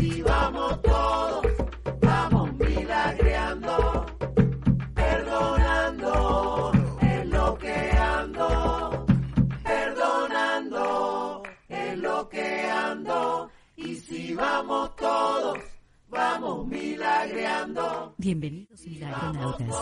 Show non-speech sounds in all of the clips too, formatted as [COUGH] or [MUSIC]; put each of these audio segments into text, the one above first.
Y vamos todos, vamos milagreando, perdonando, es perdonando, es ando, y si vamos todos, vamos milagreando. Bienvenidos milagronautas.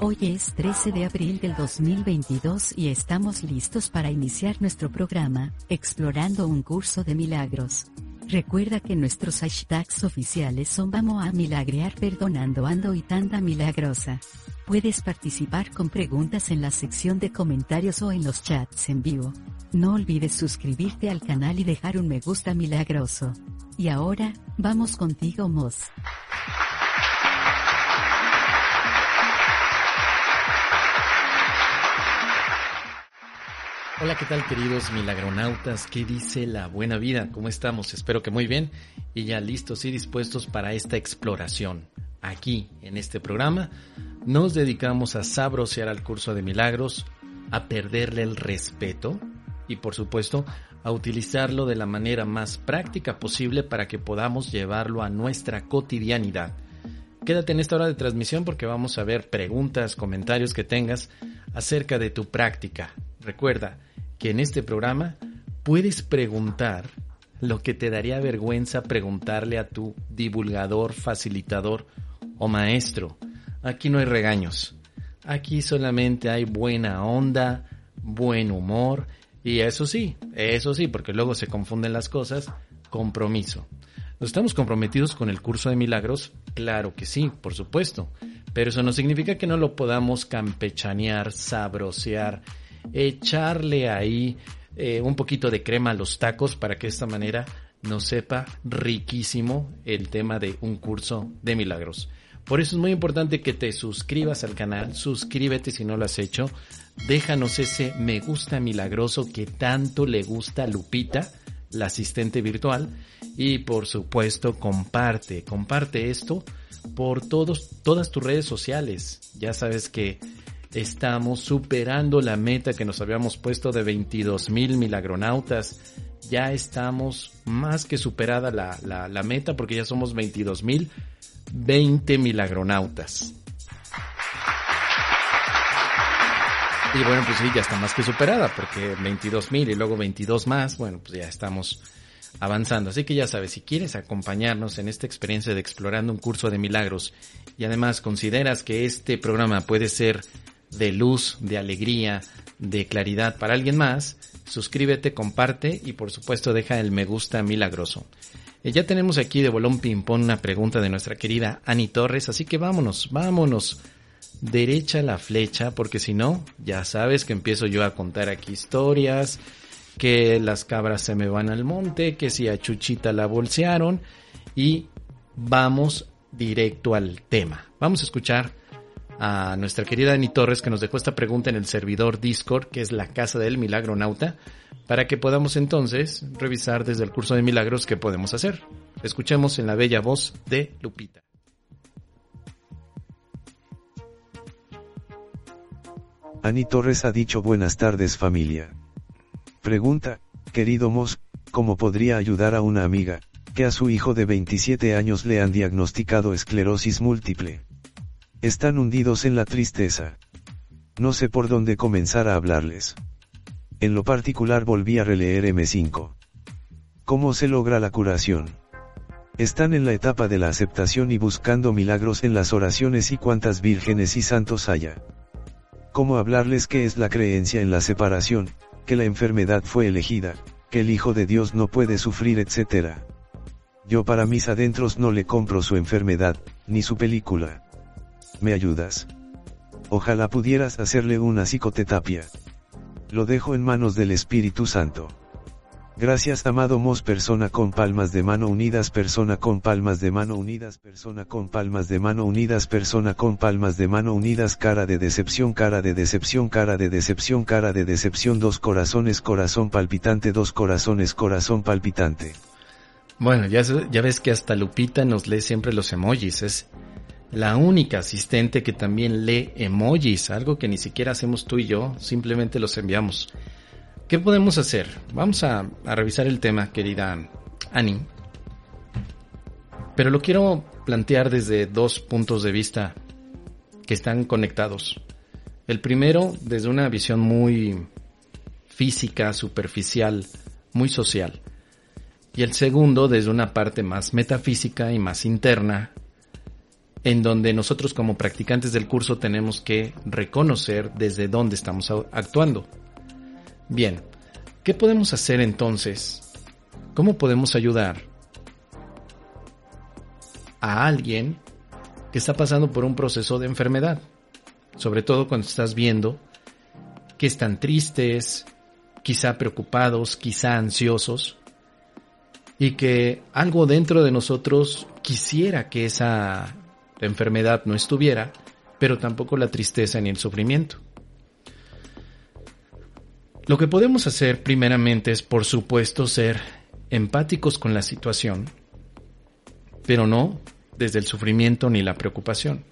Hoy es 13 de abril del 2022 y estamos listos para iniciar nuestro programa, Explorando un curso de milagros. Recuerda que nuestros hashtags oficiales son Vamos a milagrear perdonando ando y tanda milagrosa. Puedes participar con preguntas en la sección de comentarios o en los chats en vivo. No olvides suscribirte al canal y dejar un me gusta milagroso. Y ahora, vamos contigo Moz. Hola, ¿qué tal queridos milagronautas? ¿Qué dice la buena vida? ¿Cómo estamos? Espero que muy bien y ya listos y dispuestos para esta exploración. Aquí, en este programa, nos dedicamos a sabrosear al curso de milagros, a perderle el respeto y por supuesto a utilizarlo de la manera más práctica posible para que podamos llevarlo a nuestra cotidianidad. Quédate en esta hora de transmisión porque vamos a ver preguntas, comentarios que tengas acerca de tu práctica. Recuerda que en este programa puedes preguntar lo que te daría vergüenza preguntarle a tu divulgador, facilitador o maestro. Aquí no hay regaños. Aquí solamente hay buena onda, buen humor y eso sí, eso sí, porque luego se confunden las cosas, compromiso. ¿Estamos comprometidos con el curso de milagros? Claro que sí, por supuesto. Pero eso no significa que no lo podamos campechanear, sabrosear, echarle ahí eh, un poquito de crema a los tacos para que de esta manera nos sepa riquísimo el tema de un curso de milagros. Por eso es muy importante que te suscribas al canal, suscríbete si no lo has hecho, déjanos ese me gusta milagroso que tanto le gusta Lupita, la asistente virtual, y por supuesto comparte, comparte esto por todos, todas tus redes sociales. Ya sabes que estamos superando la meta que nos habíamos puesto de 22 mil milagronautas. Ya estamos más que superada la, la, la meta porque ya somos 22 mil 20 milagronautas. Y bueno, pues sí, ya está más que superada, porque 22 mil y luego 22 más, bueno, pues ya estamos avanzando. Así que ya sabes, si quieres acompañarnos en esta experiencia de explorando un curso de milagros y además consideras que este programa puede ser de luz, de alegría, de claridad para alguien más, suscríbete, comparte y por supuesto deja el me gusta milagroso. Eh, ya tenemos aquí de bolón ping pong una pregunta de nuestra querida Ani Torres, así que vámonos, vámonos derecha la flecha, porque si no, ya sabes que empiezo yo a contar aquí historias, que las cabras se me van al monte, que si a Chuchita la bolsearon, y vamos directo al tema. Vamos a escuchar a nuestra querida Ani Torres que nos dejó esta pregunta en el servidor Discord, que es la casa del milagro nauta, para que podamos entonces revisar desde el curso de milagros qué podemos hacer. Escuchemos en la bella voz de Lupita. Ani Torres ha dicho buenas tardes familia. Pregunta, querido Mos, ¿cómo podría ayudar a una amiga, que a su hijo de 27 años le han diagnosticado esclerosis múltiple? Están hundidos en la tristeza. No sé por dónde comenzar a hablarles. En lo particular volví a releer M5. ¿Cómo se logra la curación? Están en la etapa de la aceptación y buscando milagros en las oraciones y cuantas vírgenes y santos haya cómo hablarles qué es la creencia en la separación, que la enfermedad fue elegida, que el Hijo de Dios no puede sufrir, etc. Yo para mis adentros no le compro su enfermedad, ni su película. ¿Me ayudas? Ojalá pudieras hacerle una psicotetapia. Lo dejo en manos del Espíritu Santo. Gracias amado Mos persona con palmas de mano unidas persona con palmas de mano unidas persona con palmas de mano unidas persona con palmas de mano unidas cara de decepción cara de decepción cara de decepción cara de decepción dos corazones corazón palpitante dos corazones corazón palpitante. Bueno, ya, ya ves que hasta Lupita nos lee siempre los emojis, es la única asistente que también lee emojis, algo que ni siquiera hacemos tú y yo, simplemente los enviamos. ¿Qué podemos hacer? Vamos a, revisar el tema, querida Annie. Pero lo quiero plantear desde dos puntos de vista que están conectados. El primero, desde una visión muy física, superficial, muy social. Y el segundo, desde una parte más metafísica y más interna, en donde nosotros como practicantes del curso tenemos que reconocer desde dónde estamos actuando. Bien, ¿qué podemos hacer entonces? ¿Cómo podemos ayudar a alguien que está pasando por un proceso de enfermedad? Sobre todo cuando estás viendo que están tristes, quizá preocupados, quizá ansiosos, y que algo dentro de nosotros quisiera que esa enfermedad no estuviera, pero tampoco la tristeza ni el sufrimiento. Lo que podemos hacer primeramente es, por supuesto, ser empáticos con la situación, pero no desde el sufrimiento ni la preocupación.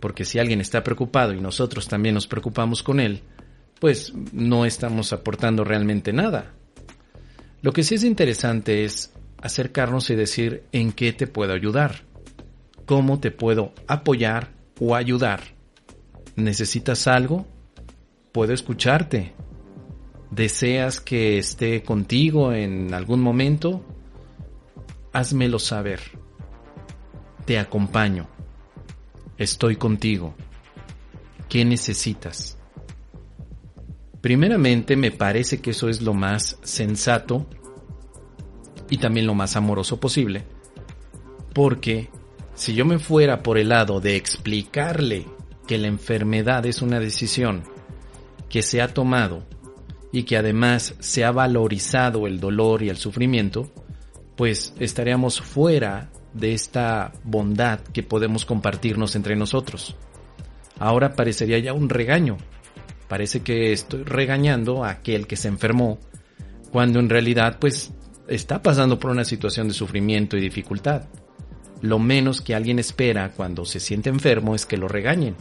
Porque si alguien está preocupado y nosotros también nos preocupamos con él, pues no estamos aportando realmente nada. Lo que sí es interesante es acercarnos y decir en qué te puedo ayudar, cómo te puedo apoyar o ayudar. ¿Necesitas algo? Puedo escucharte, deseas que esté contigo en algún momento, házmelo saber. Te acompaño. Estoy contigo. ¿Qué necesitas? Primeramente me parece que eso es lo más sensato y también lo más amoroso posible, porque si yo me fuera por el lado de explicarle que la enfermedad es una decisión que se ha tomado y que además se ha valorizado el dolor y el sufrimiento, pues estaríamos fuera de esta bondad que podemos compartirnos entre nosotros. Ahora parecería ya un regaño. Parece que estoy regañando a aquel que se enfermó, cuando en realidad pues está pasando por una situación de sufrimiento y dificultad. Lo menos que alguien espera cuando se siente enfermo es que lo regañen.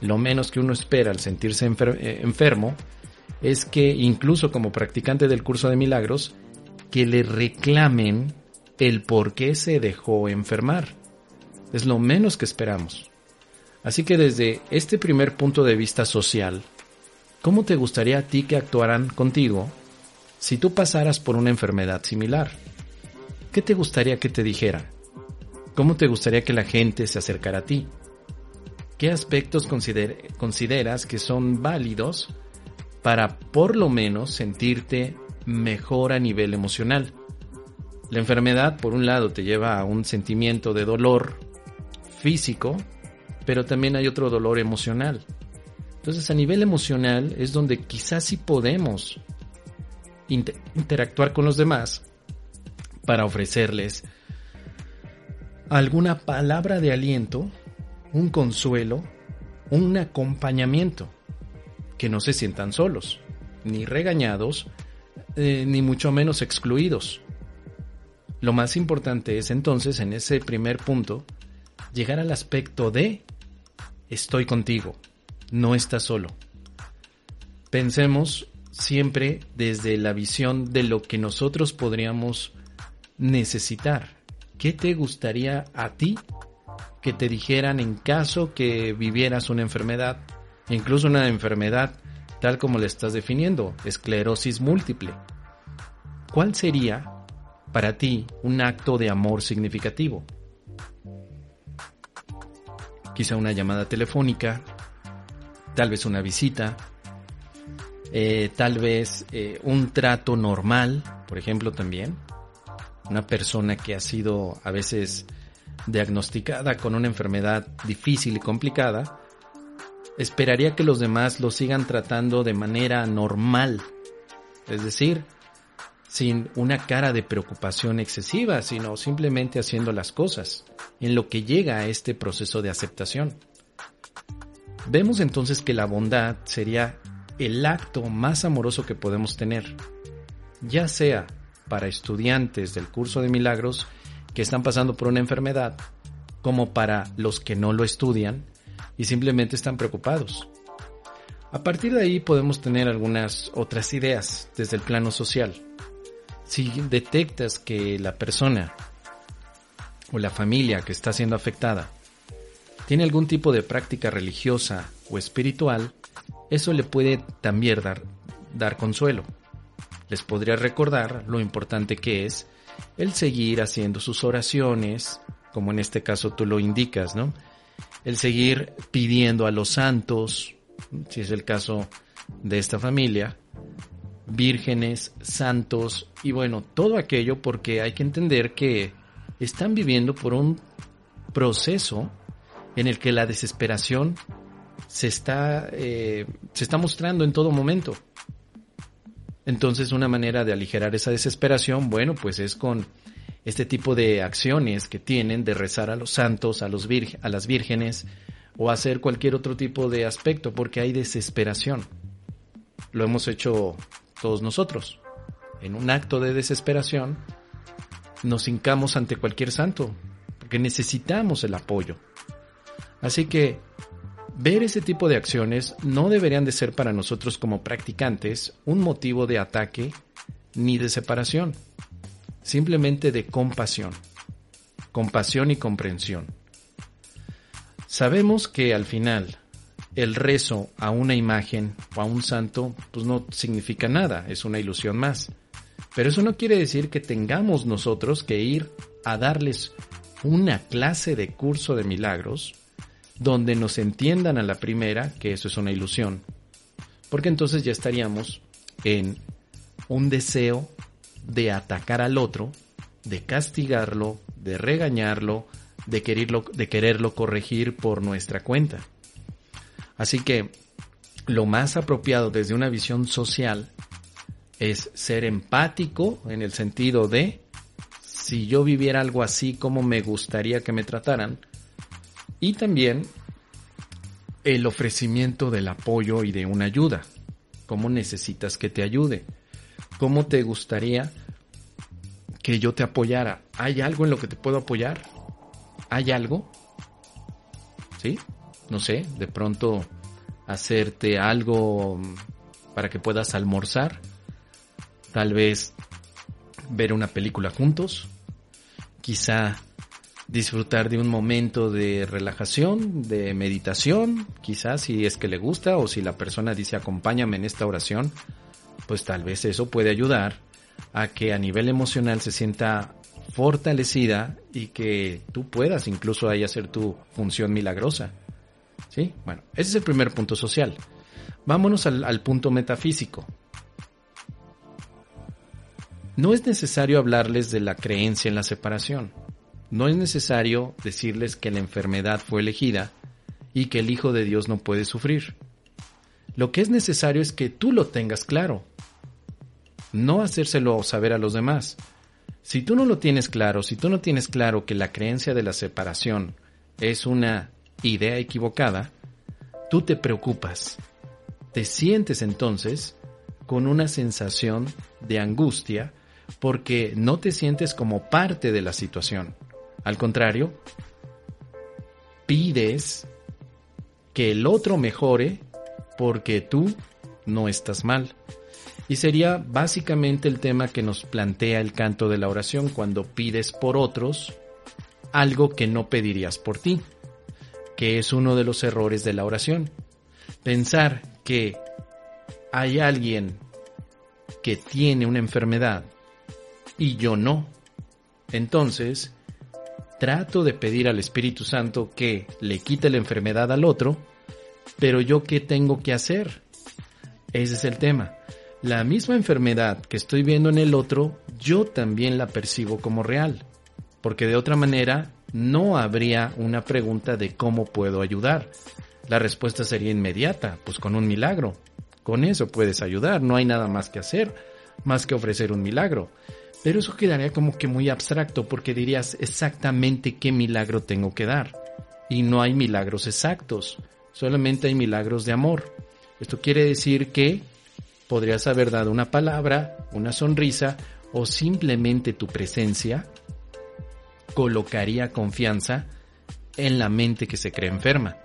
Lo menos que uno espera al sentirse eh, enfermo es que incluso como practicante del curso de milagros, que le reclamen el por qué se dejó enfermar. Es lo menos que esperamos. Así que desde este primer punto de vista social, ¿cómo te gustaría a ti que actuaran contigo si tú pasaras por una enfermedad similar? ¿Qué te gustaría que te dijera? ¿Cómo te gustaría que la gente se acercara a ti? ¿Qué aspectos consideras que son válidos para por lo menos sentirte mejor a nivel emocional. La enfermedad, por un lado, te lleva a un sentimiento de dolor físico, pero también hay otro dolor emocional. Entonces, a nivel emocional es donde quizás sí podemos interactuar con los demás para ofrecerles alguna palabra de aliento, un consuelo, un acompañamiento que no se sientan solos, ni regañados, eh, ni mucho menos excluidos. Lo más importante es entonces, en ese primer punto, llegar al aspecto de estoy contigo, no estás solo. Pensemos siempre desde la visión de lo que nosotros podríamos necesitar. ¿Qué te gustaría a ti que te dijeran en caso que vivieras una enfermedad incluso una enfermedad tal como le estás definiendo, esclerosis múltiple. ¿Cuál sería para ti un acto de amor significativo? Quizá una llamada telefónica, tal vez una visita, eh, tal vez eh, un trato normal, por ejemplo, también. Una persona que ha sido a veces diagnosticada con una enfermedad difícil y complicada, esperaría que los demás lo sigan tratando de manera normal. Es decir, sin una cara de preocupación excesiva, sino simplemente haciendo las cosas, en lo que llega a este proceso de aceptación. Vemos entonces que la bondad sería el acto más amoroso que podemos tener, ya sea para estudiantes del curso de milagros que están pasando por una enfermedad, como para los que no lo estudian y simplemente están preocupados. A partir de ahí podemos tener algunas otras ideas desde el plano social. Si detectas que la persona o la familia que está siendo afectada tiene algún tipo de práctica religiosa o espiritual, eso le puede también dar, dar consuelo. Les podría recordar lo importante que es el seguir haciendo sus oraciones, como en este caso tú lo indicas, ¿no? El seguir pidiendo a los santos, si es el caso de esta familia, vírgenes, santos y bueno, todo aquello porque hay que entender que están viviendo por un proceso en el que la desesperación se está, eh, se está mostrando en todo momento. Entonces una manera de aligerar esa desesperación, bueno, pues es con este tipo de acciones que tienen de rezar a los santos, a, los a las vírgenes o hacer cualquier otro tipo de aspecto porque hay desesperación. Lo hemos hecho todos nosotros. En un acto de desesperación nos hincamos ante cualquier santo porque necesitamos el apoyo. Así que ver ese tipo de acciones no deberían de ser para nosotros como practicantes un motivo de ataque ni de separación, simplemente de compasión, compasión y comprensión. Sabemos que al final el rezo a una imagen o a un santo pues no significa nada, es una ilusión más. Pero eso no quiere decir que tengamos nosotros que ir a darles una clase de curso de milagros donde nos entiendan a la primera que eso es una ilusión. Porque entonces ya estaríamos en un deseo de atacar al otro, de castigarlo, de regañarlo, de quererlo, de quererlo corregir por nuestra cuenta. Así que lo más apropiado desde una visión social es ser empático en el sentido de si yo viviera algo así como me gustaría que me trataran, y también el ofrecimiento del apoyo y de una ayuda. ¿Cómo necesitas que te ayude? ¿Cómo te gustaría que yo te apoyara? ¿Hay algo en lo que te puedo apoyar? ¿Hay algo? ¿Sí? No sé, de pronto hacerte algo para que puedas almorzar. Tal vez ver una película juntos. Quizá disfrutar de un momento de relajación, de meditación, quizás si es que le gusta o si la persona dice acompáñame en esta oración, pues tal vez eso puede ayudar a que a nivel emocional se sienta fortalecida y que tú puedas incluso ahí hacer tu función milagrosa. ¿Sí? Bueno, ese es el primer punto social. Vámonos al, al punto metafísico. No es necesario hablarles de la creencia en la separación no es necesario decirles que la enfermedad fue elegida y que el Hijo de Dios no puede sufrir. Lo que es necesario es que tú lo tengas claro, no hacérselo saber a los demás. Si tú no lo tienes claro, si tú no tienes claro que la creencia de la separación es una idea equivocada, tú te preocupas. Te sientes entonces con una sensación de angustia porque no te sientes como parte de la situación. Al contrario, pides que el otro mejore porque tú no estás mal. Y sería básicamente el tema que nos plantea el canto de la oración cuando pides por otros algo que no pedirías por ti, que es uno de los errores de la oración. Pensar que hay alguien que tiene una enfermedad y yo no. Entonces, trato de pedir al Espíritu Santo que le quite la enfermedad al otro, pero yo qué tengo que hacer? Ese es el tema. La misma enfermedad que estoy viendo en el otro, yo también la percibo como real, porque de otra manera no habría una pregunta de cómo puedo ayudar. La respuesta sería inmediata, pues con un milagro. Con eso puedes ayudar, no hay nada más que hacer. más que ofrecer un milagro. Pero eso quedaría como que muy abstracto porque dirías exactamente qué milagro tengo que dar. Y no hay milagros exactos, solamente hay milagros de amor. Esto quiere decir que podrías haber dado una palabra, una sonrisa o simplemente tu presencia colocaría confianza en la mente que se cree enferma.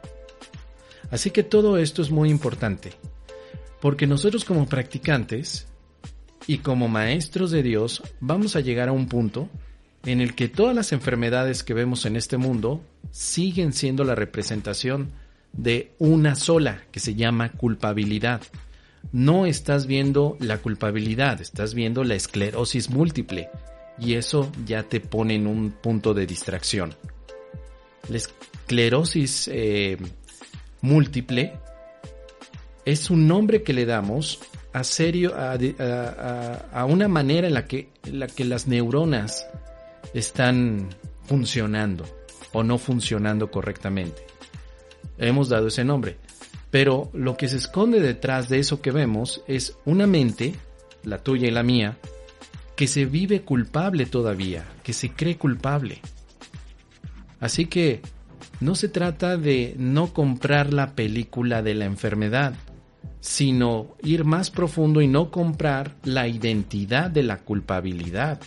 Así que todo esto es muy importante, porque nosotros como practicantes y como maestros de Dios vamos a llegar a un punto en el que todas las enfermedades que vemos en este mundo siguen siendo la representación de una sola, que se llama culpabilidad. No estás viendo la culpabilidad, estás viendo la esclerosis múltiple, y eso ya te pone en un punto de distracción. La esclerosis eh, múltiple es un nombre que le damos a serio a, una manera en la que, en la que las neuronas están funcionando o no funcionando correctamente. Hemos dado ese nombre. Pero lo que se esconde detrás de eso que vemos es una mente, la tuya y la mía, que se vive culpable todavía, que se cree culpable. Así que no se trata de no comprar la película de la enfermedad, sino ir más profundo y no comprar la identidad de la culpabilidad.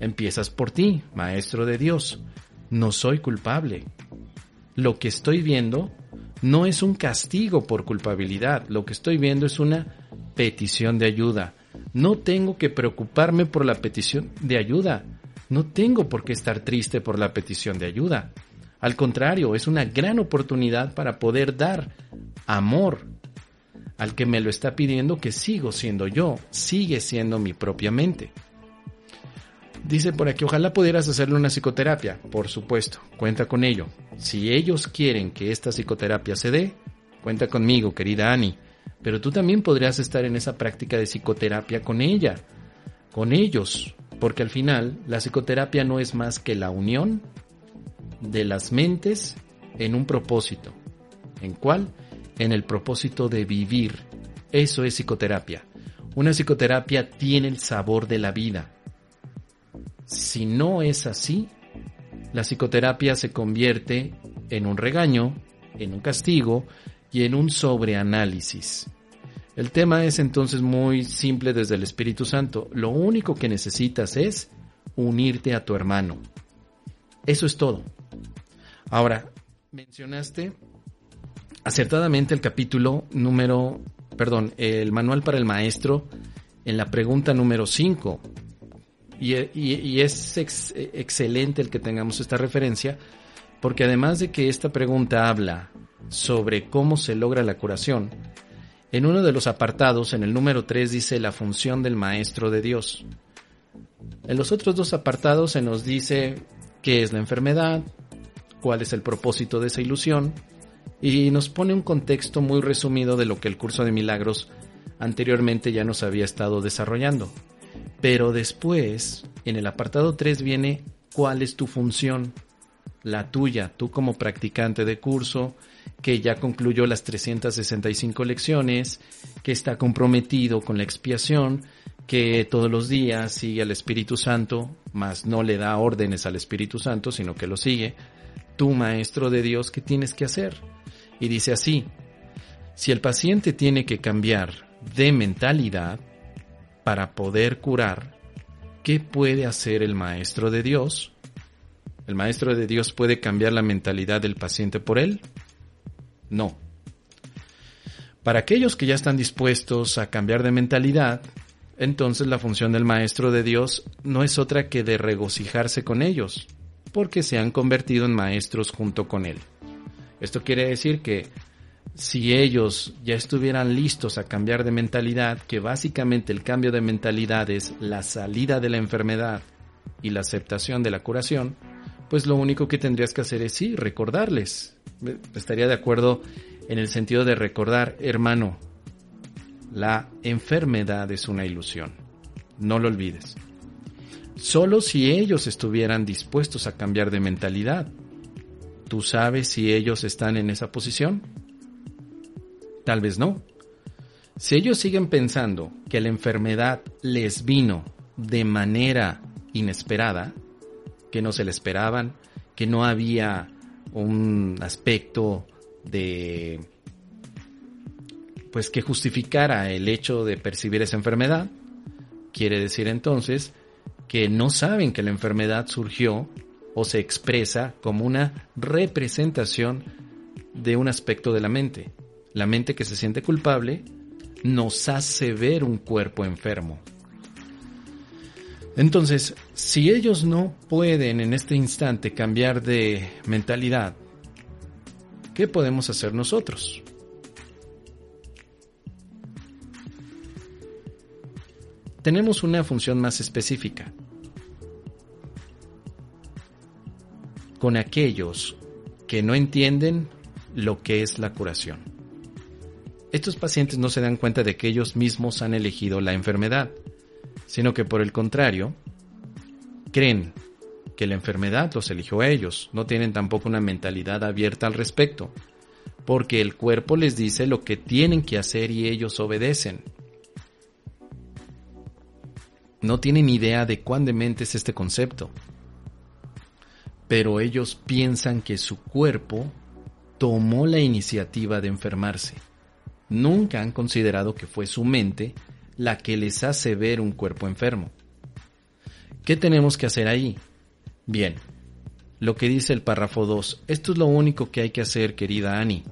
Empiezas por ti, Maestro de Dios. No soy culpable. Lo que estoy viendo no es un castigo por culpabilidad, lo que estoy viendo es una petición de ayuda. No tengo que preocuparme por la petición de ayuda. No tengo por qué estar triste por la petición de ayuda. Al contrario, es una gran oportunidad para poder dar amor al que me lo está pidiendo que sigo siendo yo, sigue siendo mi propia mente. Dice por aquí, ojalá pudieras hacerle una psicoterapia. Por supuesto, cuenta con ello. Si ellos quieren que esta psicoterapia se dé, cuenta conmigo, querida Annie. Pero tú también podrías estar en esa práctica de psicoterapia con ella, con ellos, porque al final la psicoterapia no es más que la unión de las mentes en un propósito. ¿En cuál? En el propósito de vivir. Eso es psicoterapia. Una psicoterapia tiene el sabor de la vida. Si no es así, la psicoterapia se convierte en un regaño, en un castigo y en un sobreanálisis. El tema es entonces muy simple desde el Espíritu Santo. Lo único que necesitas es unirte a tu hermano. Eso es todo. Ahora, mencionaste acertadamente el capítulo número, perdón, el manual para el maestro en la pregunta número 5. Y, es excelente el que tengamos esta referencia, porque además de que esta pregunta habla sobre cómo se logra la curación, en uno de los apartados, en el número 3, dice la función del Maestro de Dios. En los otros dos apartados se nos dice qué es la enfermedad, cuál es el propósito de esa ilusión y nos pone un contexto muy resumido de lo que el curso de milagros anteriormente ya nos había estado desarrollando. Pero después, en el apartado 3 viene cuál es tu función, la tuya, tú como practicante de curso, que ya concluyó las 365 lecciones, que está comprometido con la expiación, que todos los días sigue al Espíritu Santo, mas no le da órdenes al Espíritu Santo, sino que lo sigue, tú, maestro de Dios, ¿qué tienes que hacer? Y dice así, si el paciente tiene que cambiar de mentalidad para poder curar, ¿qué puede hacer el maestro de Dios? ¿El maestro de Dios puede cambiar la mentalidad del paciente por él? No. Para aquellos que ya están dispuestos a cambiar de mentalidad, entonces la función del maestro de Dios no es otra que de regocijarse con ellos, porque se han convertido en maestros junto con Él. Esto quiere decir que si ellos ya estuvieran listos a cambiar de mentalidad, que básicamente el cambio de mentalidad es la salida de la enfermedad y la aceptación de la curación, pues lo único que tendrías que hacer es sí, recordarles. Estaría de acuerdo en el sentido de recordar, hermano, la enfermedad es una ilusión. No lo olvides. Solo si ellos estuvieran dispuestos a cambiar de mentalidad. ¿Tú sabes si ellos están en esa posición? Tal vez no. Si ellos siguen pensando que la enfermedad les vino de manera inesperada, que no se le esperaban, que no había un aspecto de pues que justificara el hecho de percibir esa enfermedad, quiere decir entonces que no saben que la enfermedad surgió o se expresa como una representación de un aspecto de la mente. La mente que se siente culpable nos hace ver un cuerpo enfermo. Entonces, si ellos no pueden en este instante cambiar de mentalidad, ¿qué podemos hacer nosotros? Tenemos una función más específica. Con aquellos que no entienden lo que es la curación. Estos pacientes no se dan cuenta de que ellos mismos han elegido la enfermedad, sino que por el contrario, creen que la enfermedad los eligió a ellos, no tienen tampoco una mentalidad abierta al respecto, porque el cuerpo les dice lo que tienen que hacer y ellos obedecen. No tienen idea de cuán demente es este concepto, pero ellos piensan que su cuerpo tomó la iniciativa de enfermarse. Nunca han considerado que fue su mente la que les hace ver un cuerpo enfermo. ¿Qué tenemos que hacer ahí? Bien, lo que dice el párrafo 2, esto es lo único que hay que hacer, querida Annie.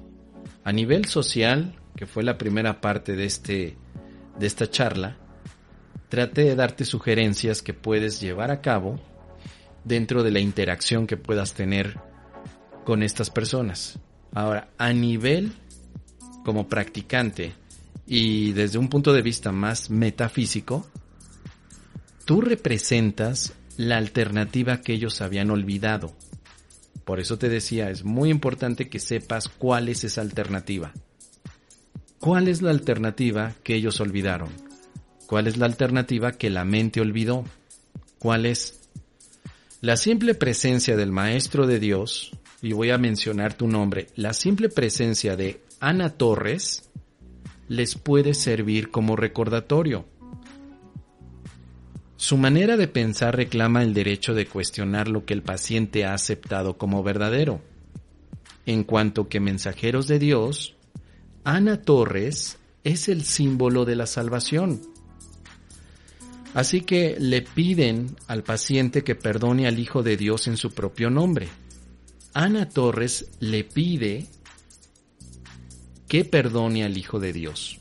A nivel social, que fue la primera parte de, este, de esta charla, trate de darte sugerencias que puedes llevar a cabo dentro de la interacción que puedas tener con estas personas. Ahora, a nivel como practicante y desde un punto de vista más metafísico, tú representas la alternativa que ellos habían olvidado. Por eso te decía, es muy importante que sepas cuál es esa alternativa. ¿Cuál es la alternativa que ellos olvidaron? ¿Cuál es la alternativa que la mente olvidó? ¿Cuál es? La simple presencia del Maestro de Dios y voy a mencionar tu nombre, la simple presencia de Ana Torres les puede servir como recordatorio. Su manera de pensar reclama el derecho de cuestionar lo que el paciente ha aceptado como verdadero. En cuanto que mensajeros de Dios, Ana Torres es el símbolo de la salvación. Así que le piden al paciente que perdone al Hijo de Dios en su propio nombre. Ana Torres le pide que perdone al Hijo de Dios.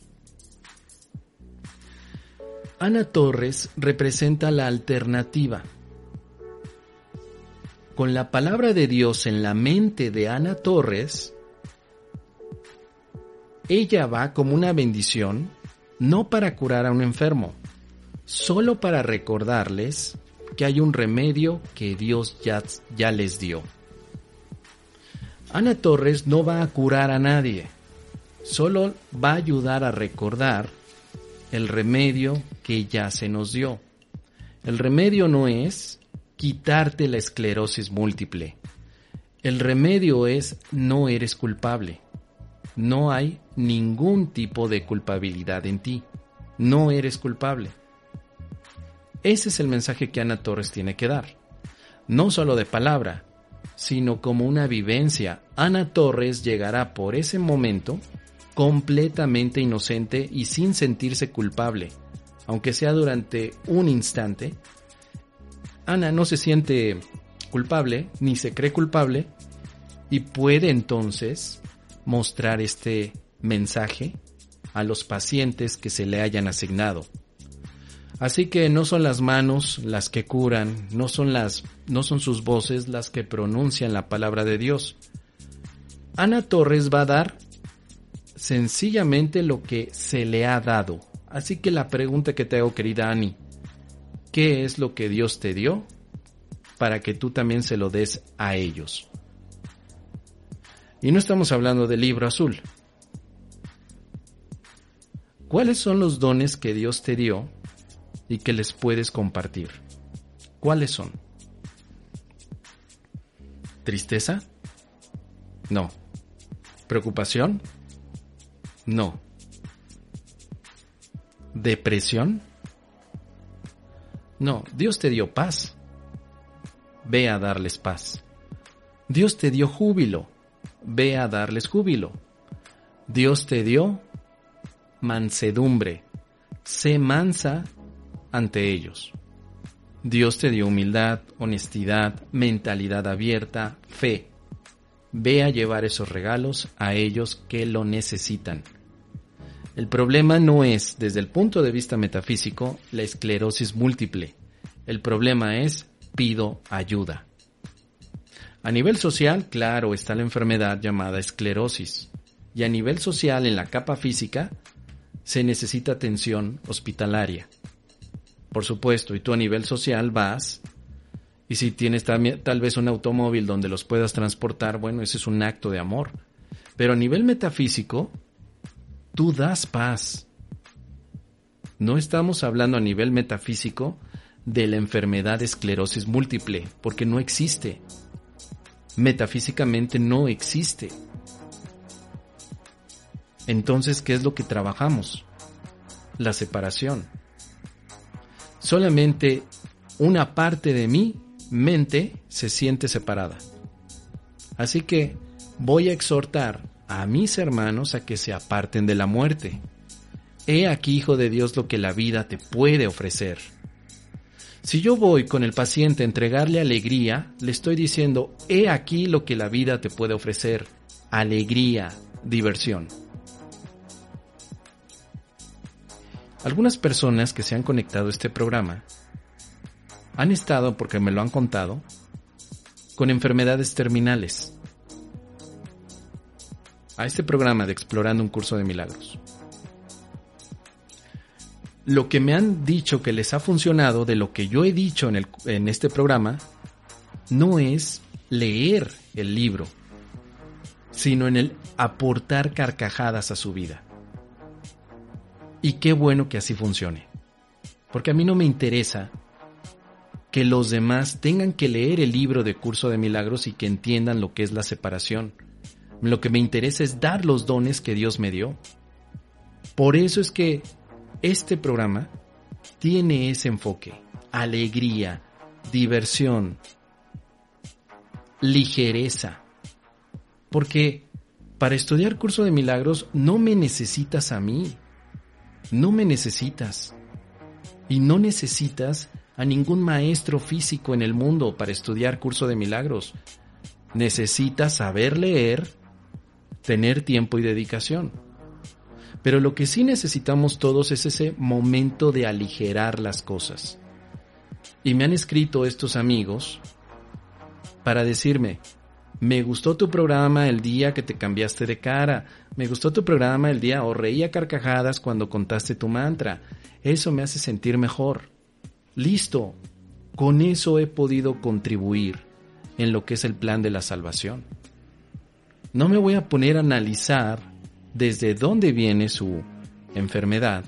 Ana Torres representa la alternativa. Con la palabra de Dios en la mente de Ana Torres, ella va como una bendición, no para curar a un enfermo, solo para recordarles que hay un remedio que Dios ya, les dio. Ana Torres no va a curar a nadie, solo va a ayudar a recordar el remedio que ya se nos dio. El remedio no es quitarte la esclerosis múltiple. El remedio es no eres culpable. No hay ningún tipo de culpabilidad en ti. No eres culpable. Ese es el mensaje que Ana Torres tiene que dar. No solo de palabra, sino como una vivencia. Ana Torres llegará por ese momento completamente inocente y sin sentirse culpable, aunque sea durante un instante. Ana no se siente culpable ni se cree culpable y puede entonces mostrar este mensaje a los pacientes que se le hayan asignado. Así que no son las manos las que curan, no son las no son sus voces las que pronuncian la palabra de Dios. Ana Torres va a dar sencillamente lo que se le ha dado. Así que la pregunta que te hago, querida Ani, ¿qué es lo que Dios te dio para que tú también se lo des a ellos? Y no estamos hablando del libro azul. ¿Cuáles son los dones que Dios te dio y que les puedes compartir. ¿Cuáles son? ¿Tristeza? No. ¿Preocupación? No. depresión? No, Dios te dio paz. Ve a darles paz. Dios te dio júbilo. Ve a darles júbilo. Dios te dio mansedumbre. Sé mansa ante ellos. Dios te dio humildad, honestidad, mentalidad abierta, fe. Ve a llevar esos regalos a ellos que lo necesitan. El problema no es, desde el punto de vista metafísico, la esclerosis múltiple. El problema es, pido ayuda. A nivel social, claro, está la enfermedad llamada esclerosis. Y a nivel social, en la capa física, se necesita atención hospitalaria. Por supuesto, y tú a nivel social vas, y si tienes tal vez un automóvil donde los puedas transportar, bueno, ese es un acto de amor. Pero a nivel metafísico, tú das paz. No estamos hablando a nivel metafísico de la enfermedad de esclerosis múltiple, porque no existe. Metafísicamente no existe. Entonces, ¿qué es lo que trabajamos? La separación. Solamente una parte de mi mente se siente separada. Así que voy a exhortar a mis hermanos a que se aparten de la muerte. He aquí, Hijo de Dios, lo que la vida te puede ofrecer. Si yo voy con el paciente a entregarle alegría, le estoy diciendo, he aquí lo que la vida te puede ofrecer, alegría, diversión. Algunas personas que se han conectado a este programa han estado, porque me lo han contado, con enfermedades terminales a este programa de Explorando un Curso de Milagros. Lo que me han dicho que les ha funcionado de lo que yo he dicho en, en este programa no es leer el libro, sino en el aportar carcajadas a su vida. Y qué bueno que así funcione. Porque a mí no me interesa que los demás tengan que leer el libro de Curso de Milagros y que entiendan lo que es la separación lo que me interesa es dar los dones que Dios me dio. Por eso es que este programa tiene ese enfoque. Alegría, diversión, ligereza. Porque para estudiar curso de milagros no me necesitas a mí. No me necesitas. Y no necesitas a ningún maestro físico en el mundo para estudiar curso de milagros. Necesitas saber leer tener tiempo y dedicación. Pero lo que sí necesitamos todos es ese momento de aligerar las cosas. Y me han escrito estos amigos para decirme, me gustó tu programa el día que te cambiaste de cara, me gustó tu programa el día o reía carcajadas cuando contaste tu mantra, eso me hace sentir mejor. Listo, con eso he podido contribuir en lo que es el plan de la salvación. No me voy a poner a analizar desde dónde viene su enfermedad,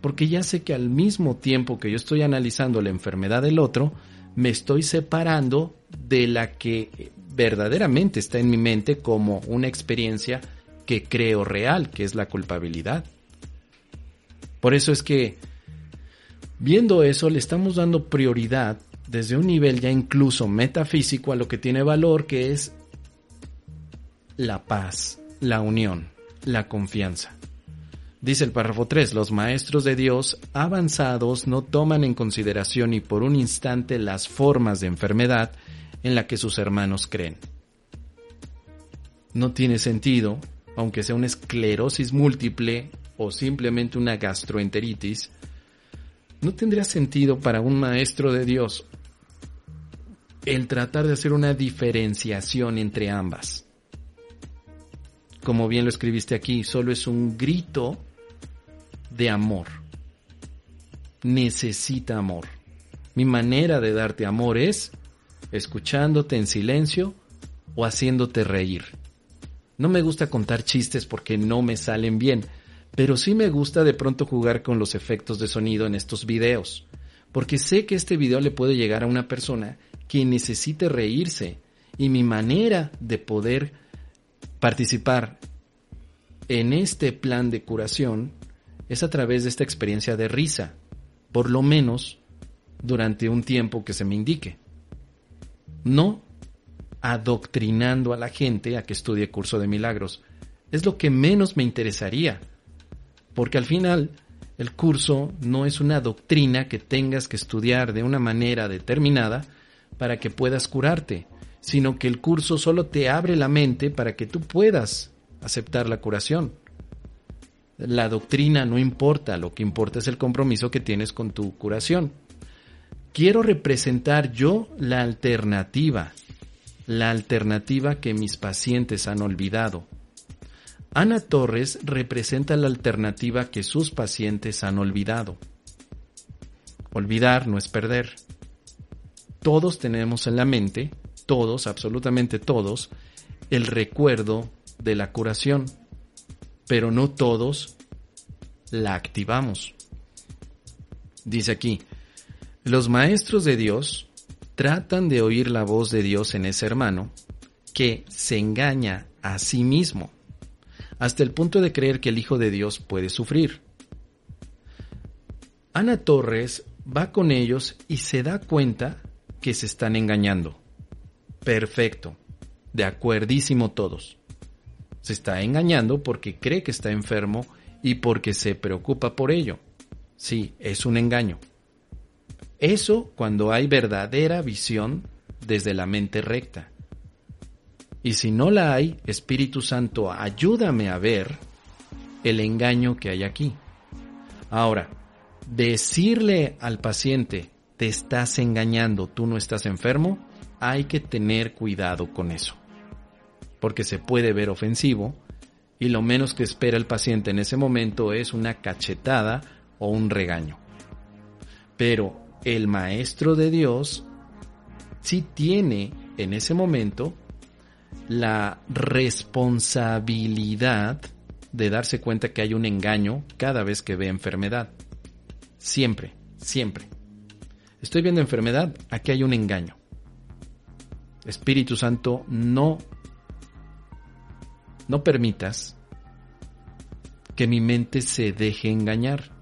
porque ya sé que al mismo tiempo que yo estoy analizando la enfermedad del otro, me estoy separando de la que verdaderamente está en mi mente como una experiencia que creo real, que es la culpabilidad. Por eso es que, viendo eso, le estamos dando prioridad desde un nivel ya incluso metafísico a lo que tiene valor, que es la paz, la unión, la confianza. Dice el párrafo 3, los maestros de Dios avanzados no toman en consideración ni por un instante las formas de enfermedad en la que sus hermanos creen. No tiene sentido, aunque sea una esclerosis múltiple o simplemente una gastroenteritis, no tendría sentido para un maestro de Dios el tratar de hacer una diferenciación entre ambas como bien lo escribiste aquí, solo es un grito de amor. Necesita amor. Mi manera de darte amor es escuchándote en silencio o haciéndote reír. No me gusta contar chistes porque no me salen bien, pero sí me gusta de pronto jugar con los efectos de sonido en estos videos, porque sé que este video le puede llegar a una persona que necesite reírse y mi manera de poder participar en este plan de curación es a través de esta experiencia de risa, por lo menos durante un tiempo que se me indique. No adoctrinando a la gente a que estudie curso de milagros. Es lo que menos me interesaría, porque al final el curso no es una doctrina que tengas que estudiar de una manera determinada para que puedas curarte, sino que el curso solo te abre la mente para que tú puedas aceptar la curación. La doctrina no importa, lo que importa es el compromiso que tienes con tu curación. Quiero representar yo la alternativa, la alternativa que mis pacientes han olvidado. Ana Torres representa la alternativa que sus pacientes han olvidado. Olvidar no es perder. Todos tenemos en la mente, todos, absolutamente todos, el recuerdo de la curación, pero no todos la activamos. Dice aquí, los maestros de Dios tratan de oír la voz de Dios en ese hermano que se engaña a sí mismo, hasta el punto de creer que el Hijo de Dios puede sufrir. Ana Torres va con ellos y se da cuenta que se están engañando. Perfecto, de acuerdísimo todos. Se está engañando porque cree que está enfermo y porque se preocupa por ello. Sí, es un engaño. Eso cuando hay verdadera visión desde la mente recta. Y si no la hay, Espíritu Santo, ayúdame a ver el engaño que hay aquí. Ahora, decirle al paciente, te estás engañando, tú no estás enfermo, hay que tener cuidado con eso. Porque se puede ver ofensivo y lo menos que espera el paciente en ese momento es una cachetada o un regaño. Pero el maestro de Dios sí tiene en ese momento la responsabilidad de darse cuenta que hay un engaño cada vez que ve enfermedad. Siempre, siempre. Estoy viendo enfermedad, aquí hay un engaño. Espíritu Santo, no no permitas que mi mente se deje engañar.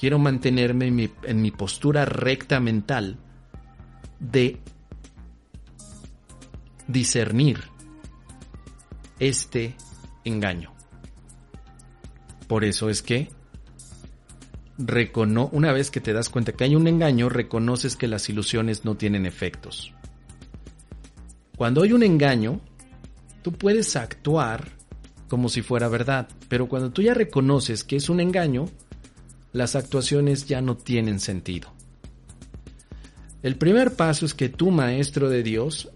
Quiero mantenerme en mi, en mi postura recta mental de discernir este engaño. Por eso es que recono una vez que te das cuenta que hay un engaño, reconoces que las ilusiones no tienen efectos. Cuando hay un engaño, tú puedes actuar como si fuera verdad, pero cuando tú ya reconoces que es un engaño, las actuaciones ya no tienen sentido. El primer paso es que tú, maestro de Dios,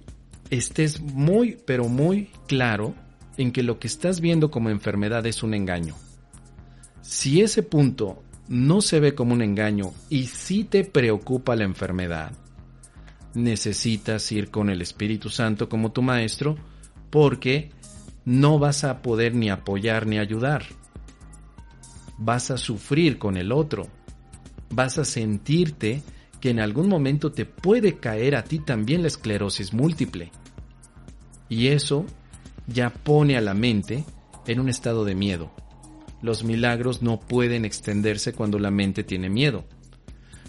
estés muy, pero muy claro en que lo que estás viendo como enfermedad es un engaño. Si ese punto no se ve como un engaño y si te preocupa la enfermedad, necesitas ir con el Espíritu Santo como tu maestro porque no vas a poder ni apoyar ni ayudar. Vas a sufrir con el otro. Vas a sentirte que en algún momento te puede caer a ti también la esclerosis múltiple. Y eso ya pone a la mente en un estado de miedo. Los milagros no pueden extenderse cuando la mente tiene miedo.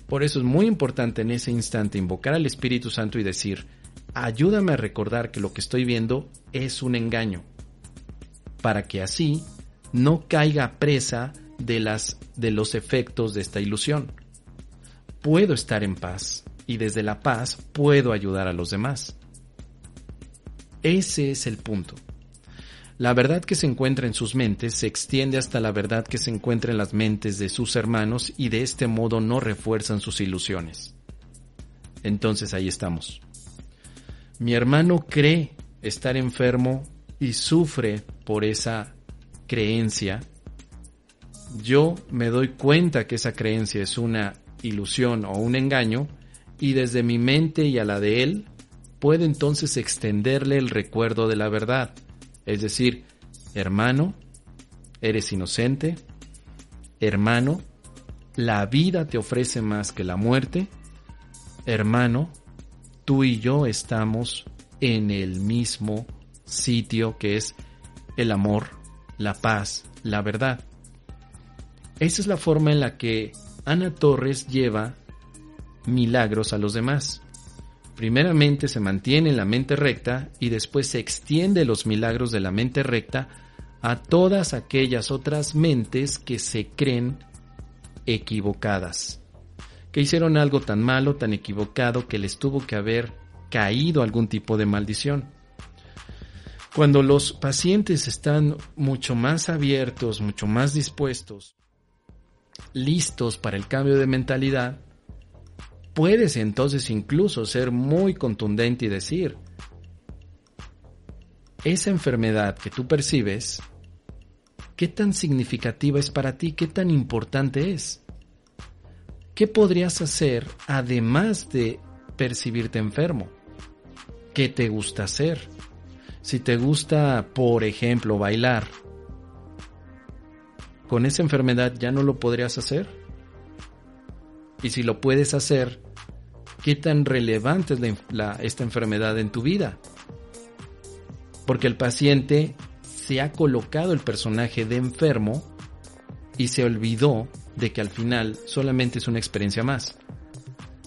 Por eso es muy importante en ese instante invocar al Espíritu Santo y decir, ayúdame a recordar que lo que estoy viendo es un engaño, para que así no caiga presa de, las, de los efectos de esta ilusión. Puedo estar en paz y desde la paz puedo ayudar a los demás. Ese es el punto. La verdad que se encuentra en sus mentes se extiende hasta la verdad que se encuentra en las mentes de sus hermanos y de este modo no refuerzan sus ilusiones. Entonces ahí estamos. Mi hermano cree estar enfermo y sufre por esa creencia. Yo me doy cuenta que esa creencia es una ilusión o un engaño y desde mi mente y a la de él puedo entonces extenderle el recuerdo de la verdad. Es decir, hermano, eres inocente, hermano, la vida te ofrece más que la muerte, hermano, tú y yo estamos en el mismo sitio que es el amor, la paz, la verdad. Esa es la forma en la que Ana Torres lleva milagros a los demás. Primeramente se mantiene la mente recta y después se extiende los milagros de la mente recta a todas aquellas otras mentes que se creen equivocadas, que hicieron algo tan malo, tan equivocado, que les tuvo que haber caído algún tipo de maldición. Cuando los pacientes están mucho más abiertos, mucho más dispuestos, listos para el cambio de mentalidad, puedes entonces incluso ser muy contundente y decir, esa enfermedad que tú percibes, ¿qué tan significativa es para ti? ¿Qué tan importante es? ¿Qué podrías hacer además de percibirte enfermo? ¿Qué te gusta hacer? Si te gusta, por ejemplo, bailar, ¿con esa enfermedad ya no lo podrías hacer? Y si lo puedes hacer, ¿qué tan relevante es esta enfermedad en tu vida? Porque el paciente se ha colocado el personaje de enfermo y se olvidó de que al final solamente es una experiencia más.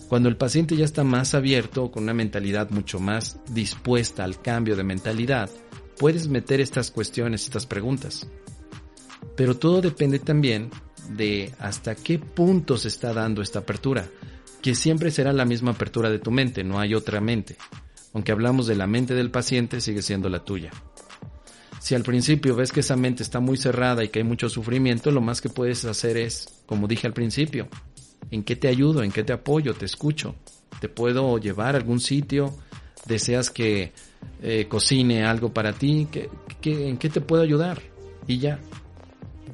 Cuando el paciente ya está más abierto, con una mentalidad mucho más dispuesta al cambio de mentalidad, puedes meter estas cuestiones, estas preguntas. Pero todo depende también de hasta qué punto se está dando esta apertura, que siempre será la misma apertura de tu mente, no hay otra mente. Aunque hablamos de la mente del paciente, sigue siendo la tuya. Si al principio ves que esa mente está muy cerrada y que hay mucho sufrimiento, lo más que puedes hacer es, como dije al principio, ¿en qué te ayudo? ¿En qué te apoyo? ¿Te escucho? ¿Te puedo llevar a algún sitio? ¿Deseas que eh, cocine algo para ti? en qué te puedo ayudar? Y ya,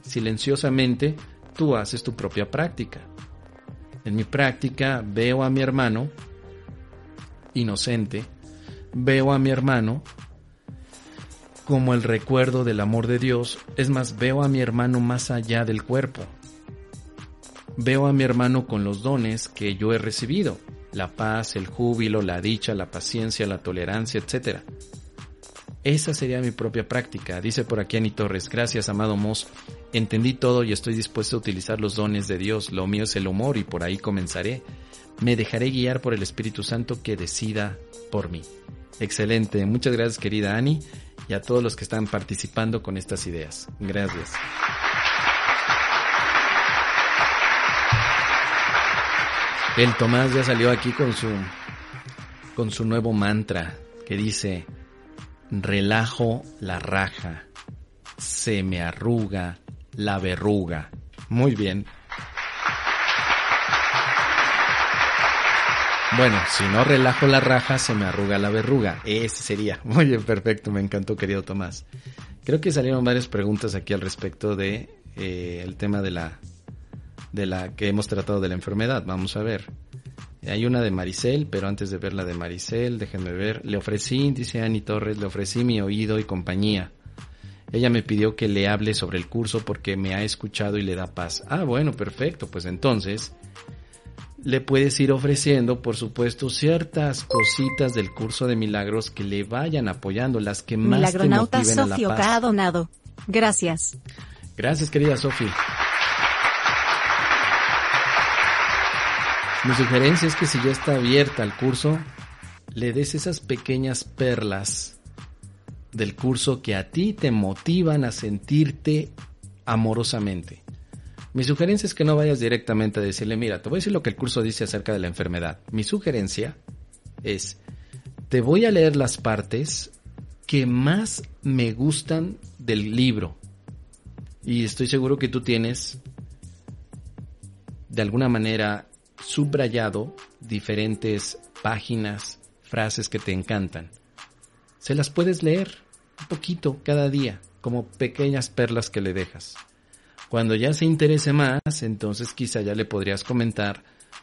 silenciosamente, tú haces tu propia práctica. En mi práctica veo a mi hermano inocente, veo a mi hermano como el recuerdo del amor de Dios, es más, veo a mi hermano más allá del cuerpo. Veo a mi hermano con los dones que yo he recibido, la paz, el júbilo, la dicha, la paciencia, la tolerancia, etc. Esa sería mi propia práctica, dice por aquí Ani Torres. Gracias, amado Mos. Entendí todo y estoy dispuesto a utilizar los dones de Dios. Lo mío es el humor y por ahí comenzaré. Me dejaré guiar por el Espíritu Santo que decida por mí. Excelente. Muchas gracias, querida Ani, y a todos los que están participando con estas ideas. Gracias. El Tomás ya salió aquí con su con su nuevo mantra que dice relajo la raja, se me arruga la verruga. Muy bien. Bueno, si no relajo la raja, se me arruga la verruga. Ese sería. [LAUGHS] Muy bien, perfecto. Me encantó, querido Tomás. Creo que salieron varias preguntas aquí al respecto de eh, el tema de la de la que hemos tratado de la enfermedad. Vamos a ver. Hay una de Maricel, pero antes de ver la de Maricel, déjenme ver. Le ofrecí, dice Ani Torres, le ofrecí mi oído y compañía. Ella me pidió que le hable sobre el curso porque me ha escuchado y le da paz. Ah, bueno, perfecto. Pues entonces le puedes ir ofreciendo, por supuesto, ciertas cositas del curso de milagros que le vayan apoyando, las que más te motiven a la paz. ha donado. Gracias. Gracias, querida Sofía. Mi sugerencia es que si ya está abierta el curso, le des esas pequeñas perlas del curso que a ti te motivan a sentirte amorosamente. Mi sugerencia es que no vayas directamente a decirle, mira, te voy a decir lo que el curso dice acerca de la enfermedad. Mi sugerencia es, te voy a leer las partes que más me gustan del libro. Y estoy seguro que tú tienes, de alguna manera, subrayado diferentes páginas, frases que te encantan. Se las puedes leer un poquito cada día, como pequeñas perlas que le dejas. Cuando ya se interese más, entonces quizá ya le podrías comentar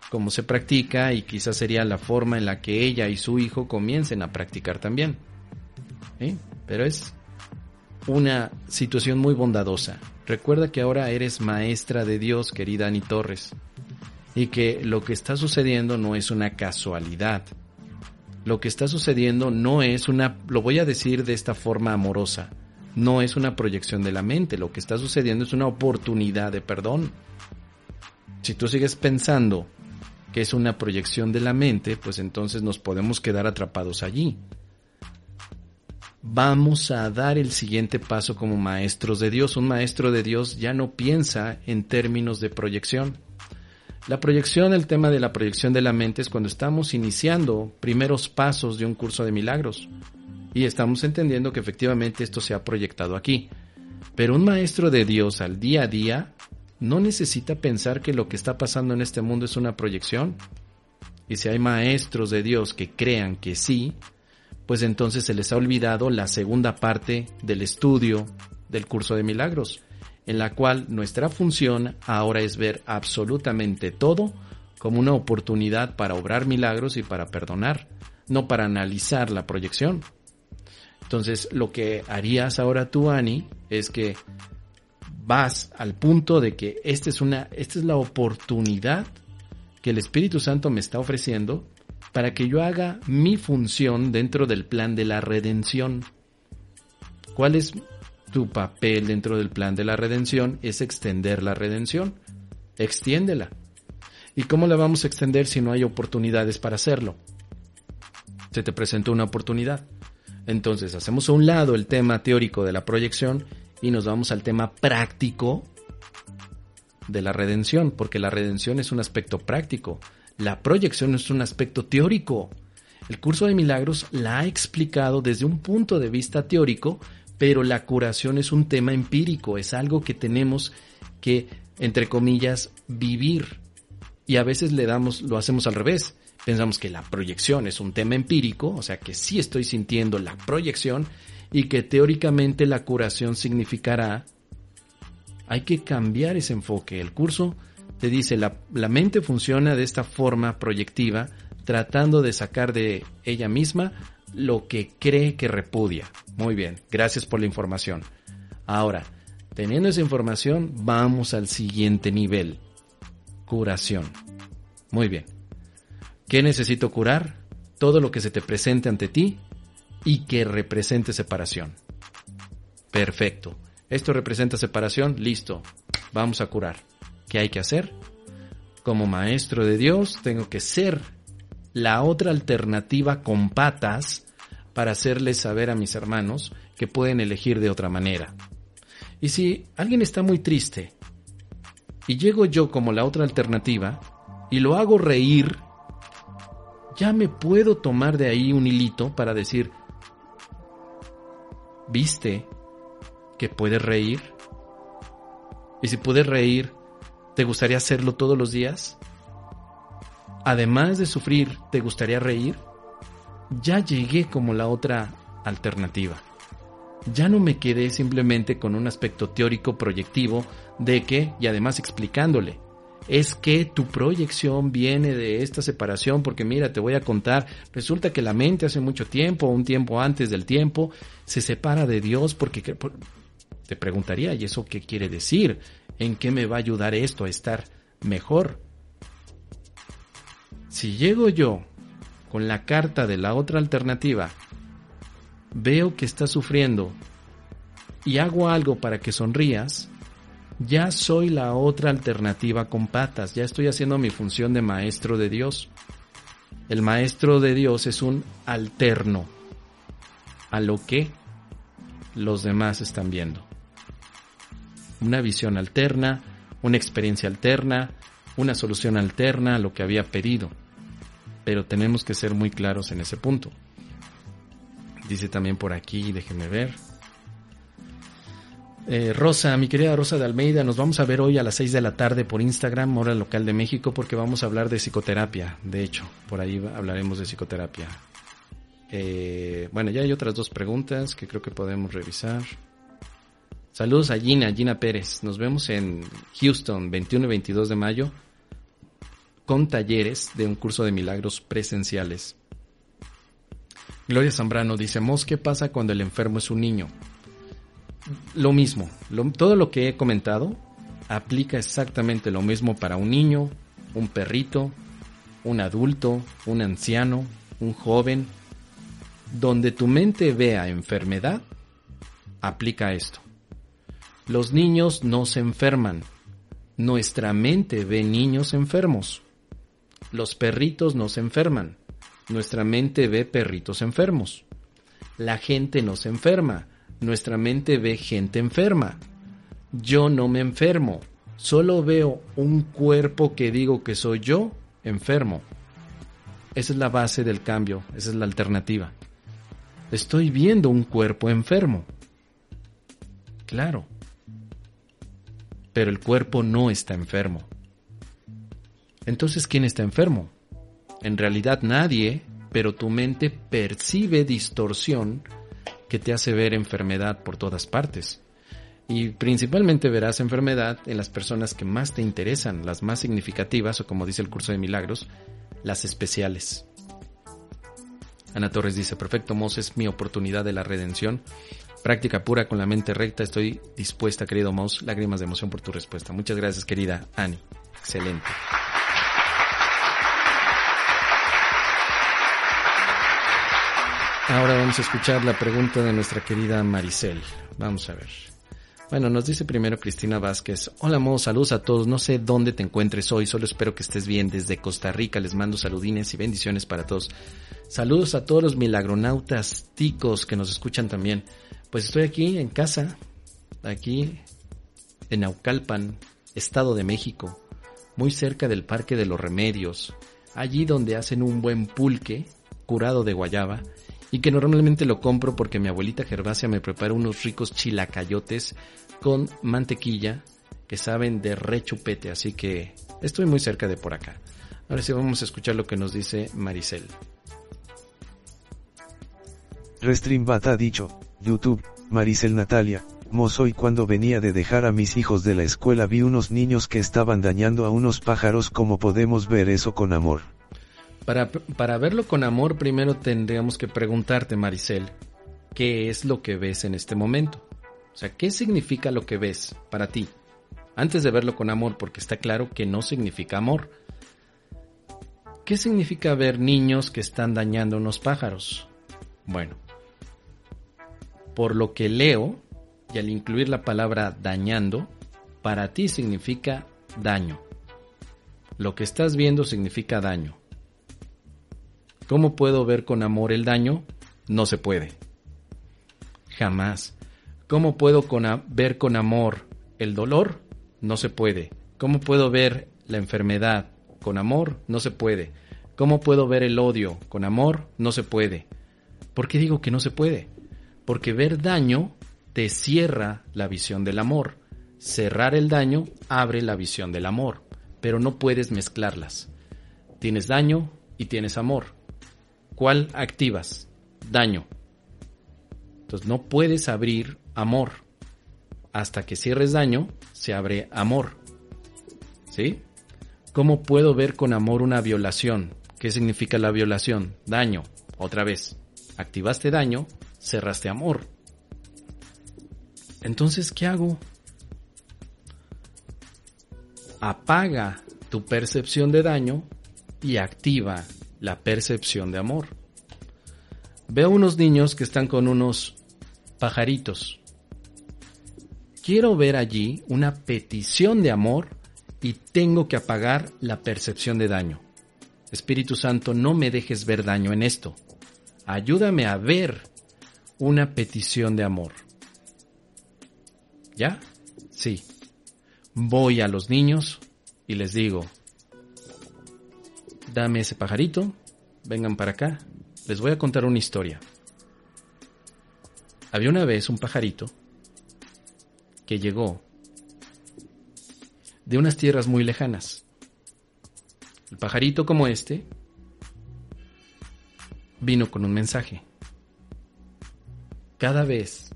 cómo se practica y quizá sería la forma en la que ella y su hijo comiencen a practicar también. Pero es una situación muy bondadosa. Recuerda que ahora eres maestra de Dios, querida Ani Torres y que lo que está sucediendo no es una casualidad. Lo que está sucediendo no es una, lo voy a decir de esta forma amorosa, no es una proyección de la mente, lo que está sucediendo es una oportunidad de perdón. Si tú sigues pensando que es una proyección de la mente, pues entonces nos podemos quedar atrapados allí. Vamos a dar el siguiente paso como maestros de Dios. Un maestro de Dios ya no piensa en términos de proyección. La proyección, el tema de la proyección de la mente es cuando estamos iniciando primeros pasos de un curso de milagros y estamos entendiendo que efectivamente esto se ha proyectado aquí. Pero un maestro de Dios al día a día no necesita pensar que lo que está pasando en este mundo es una proyección. Y si hay maestros de Dios que crean que sí, pues entonces se les ha olvidado la segunda parte del estudio del curso de milagros, en la cual nuestra función ahora es ver absolutamente todo como una oportunidad para obrar milagros y para perdonar, no para analizar la proyección. Entonces, lo que harías ahora tú, Ani, es que vas al punto de que esta es una, esta es la oportunidad que el Espíritu Santo me está ofreciendo para que yo haga mi función dentro del plan de la redención. ¿Cuál es tu papel dentro del plan de la redención? Es extender la redención. Extiéndela. ¿Y cómo la vamos a extender si no hay oportunidades para hacerlo? Se te presentó una oportunidad. Entonces hacemos a un lado el tema teórico de la proyección y nos vamos al tema práctico de la redención, porque la redención es un aspecto práctico, la proyección es un aspecto teórico. El curso de milagros la ha explicado desde un punto de vista teórico, pero la curación es un tema empírico, es algo que tenemos que, entre comillas, vivir. Y a veces le damos, lo hacemos al revés. Pensamos que la proyección es un tema empírico, o sea que sí estoy sintiendo la proyección, y que teóricamente la curación significará, hay que cambiar ese enfoque. El curso te dice, la, la mente funciona de esta forma proyectiva, tratando de sacar de ella misma lo que cree que repudia. Muy bien, gracias por la información. Ahora, teniendo esa información, vamos al siguiente nivel. Curación. Muy bien. ¿Qué necesito curar? Todo lo que se te presente ante ti y que represente separación. Perfecto. Esto representa separación, listo. Vamos a curar. ¿Qué hay que hacer? Como maestro de Dios, tengo que ser la otra alternativa con patas para hacerles saber a mis hermanos que pueden elegir de otra manera. Y si alguien está muy triste y llego yo como la otra alternativa y lo hago reír, ya me puedo tomar de ahí un hilito para decir, ¿Viste que puedes reír? Y si puedes reír, ¿te gustaría hacerlo todos los días? Además de sufrir, ¿te gustaría reír? Ya llegué como la otra alternativa. Ya no me quedé simplemente con un aspecto teórico proyectivo de que, y además explicándole, es que tu proyección viene de esta separación, porque mira, te voy a contar, resulta que la mente hace mucho tiempo, un tiempo antes del tiempo, se separa de Dios porque te preguntaría, ¿y eso qué quiere decir? ¿En qué me va a ayudar esto a estar mejor? Si llego yo con la carta de la otra alternativa, veo que estás sufriendo y hago algo para que sonrías, ya soy la otra alternativa con patas, ya estoy haciendo mi función de maestro de Dios. El maestro de Dios es un alterno a lo que los demás están viendo. Una visión alterna, una experiencia alterna, una solución alterna a lo que había pedido. Pero tenemos que ser muy claros en ese punto. Dice también por aquí, déjenme ver. Eh, Rosa, mi querida Rosa de Almeida, nos vamos a ver hoy a las 6 de la tarde por Instagram, hora local de México, porque vamos a hablar de psicoterapia. De hecho, por ahí hablaremos de psicoterapia. Eh, bueno, ya hay otras dos preguntas que creo que podemos revisar. Saludos a Gina, Gina Pérez. Nos vemos en Houston, 21 y 22 de mayo, con talleres de un curso de milagros presenciales. Gloria Zambrano dice, Mos, ¿qué pasa cuando el enfermo es un niño? lo mismo, todo lo que he comentado aplica exactamente lo mismo para un niño, un perrito, un adulto, un anciano, un joven. Donde tu mente vea enfermedad, aplica esto. Los niños no se enferman. Nuestra mente ve niños enfermos. Los perritos no se enferman. Nuestra mente ve perritos enfermos. La gente no se enferma. Nuestra mente ve gente enferma. Yo no me enfermo. Solo veo un cuerpo que digo que soy yo enfermo. Esa es la base del cambio, esa es la alternativa. Estoy viendo un cuerpo enfermo. Claro. Pero el cuerpo no está enfermo. Entonces, ¿quién está enfermo? En realidad nadie, pero tu mente percibe distorsión que te hace ver enfermedad por todas partes. Y principalmente verás enfermedad en las personas que más te interesan, las más significativas, o como dice el curso de milagros, las especiales. Ana Torres dice, perfecto, Mos, mi oportunidad de la redención. Práctica pura con la mente recta. Estoy dispuesta, querido Mos. Lágrimas de emoción por tu respuesta. Muchas gracias, querida Ani. Excelente. Ahora vamos a escuchar la pregunta de nuestra querida Maricel. Vamos a ver. Bueno, nos dice primero Cristina Vázquez. Hola, Mo, saludos a todos. No sé dónde te encuentres hoy, solo espero que estés bien. Desde Costa Rica les mando saludines y bendiciones para todos. Saludos a todos los milagronautas ticos que nos escuchan también. Pues estoy aquí en casa, aquí en Naucalpan, Estado de México, muy cerca del Parque de los Remedios, allí donde hacen un buen pulque curado de guayaba y que normalmente lo compro porque mi abuelita Gervasia me prepara unos ricos chilacayotes con mantequilla que saben de rechupete, así que estoy muy cerca de por acá. Ahora sí vamos a escuchar lo que nos dice Maricel. Restreambat ha dicho, YouTube, Maricel Natalia, Mos hoy cuando venía de dejar a mis hijos de la escuela vi unos niños que estaban dañando a unos pájaros como podemos ver eso con amor. Para, para verlo con amor primero tendríamos que preguntarte Maricel, ¿qué es lo que ves en este momento? O sea, ¿qué significa lo que ves para ti? Antes de verlo con amor, porque está claro que no significa amor. ¿Qué significa ver niños que están dañando unos pájaros? Bueno, por lo que leo, y al incluir la palabra dañando, para ti significa daño. Lo que estás viendo significa daño. ¿Cómo puedo ver con amor el daño? No se puede. Jamás. ¿Cómo puedo ver con amor el dolor? No se puede. ¿Cómo puedo ver la enfermedad con amor? No se puede. ¿Cómo puedo ver el odio con amor? No se puede. ¿Por qué digo que no se puede? Porque ver daño te cierra la visión del amor. Cerrar el daño abre la visión del amor, pero no puedes mezclarlas. Tienes daño y tienes amor. ¿Cuál activas? Daño. Entonces no puedes abrir amor. Hasta que cierres daño, se abre amor. ¿Sí? ¿Cómo puedo ver con amor una violación? ¿Qué significa la violación? Daño. Otra vez. Activaste daño, cerraste amor. Entonces, ¿qué hago? Apaga tu percepción de daño y activa la percepción de amor. Veo unos niños que están con unos pajaritos. Quiero ver allí una petición de amor y tengo que apagar la percepción de daño. Espíritu Santo, no me dejes ver daño en esto. Ayúdame a ver una petición de amor. ¿Ya? Sí. Voy a los niños y les digo, dame ese pajarito, vengan para acá, les voy a contar una historia. Había una vez un pajarito que llegó de unas tierras muy lejanas. El pajarito como este vino con un mensaje. Cada vez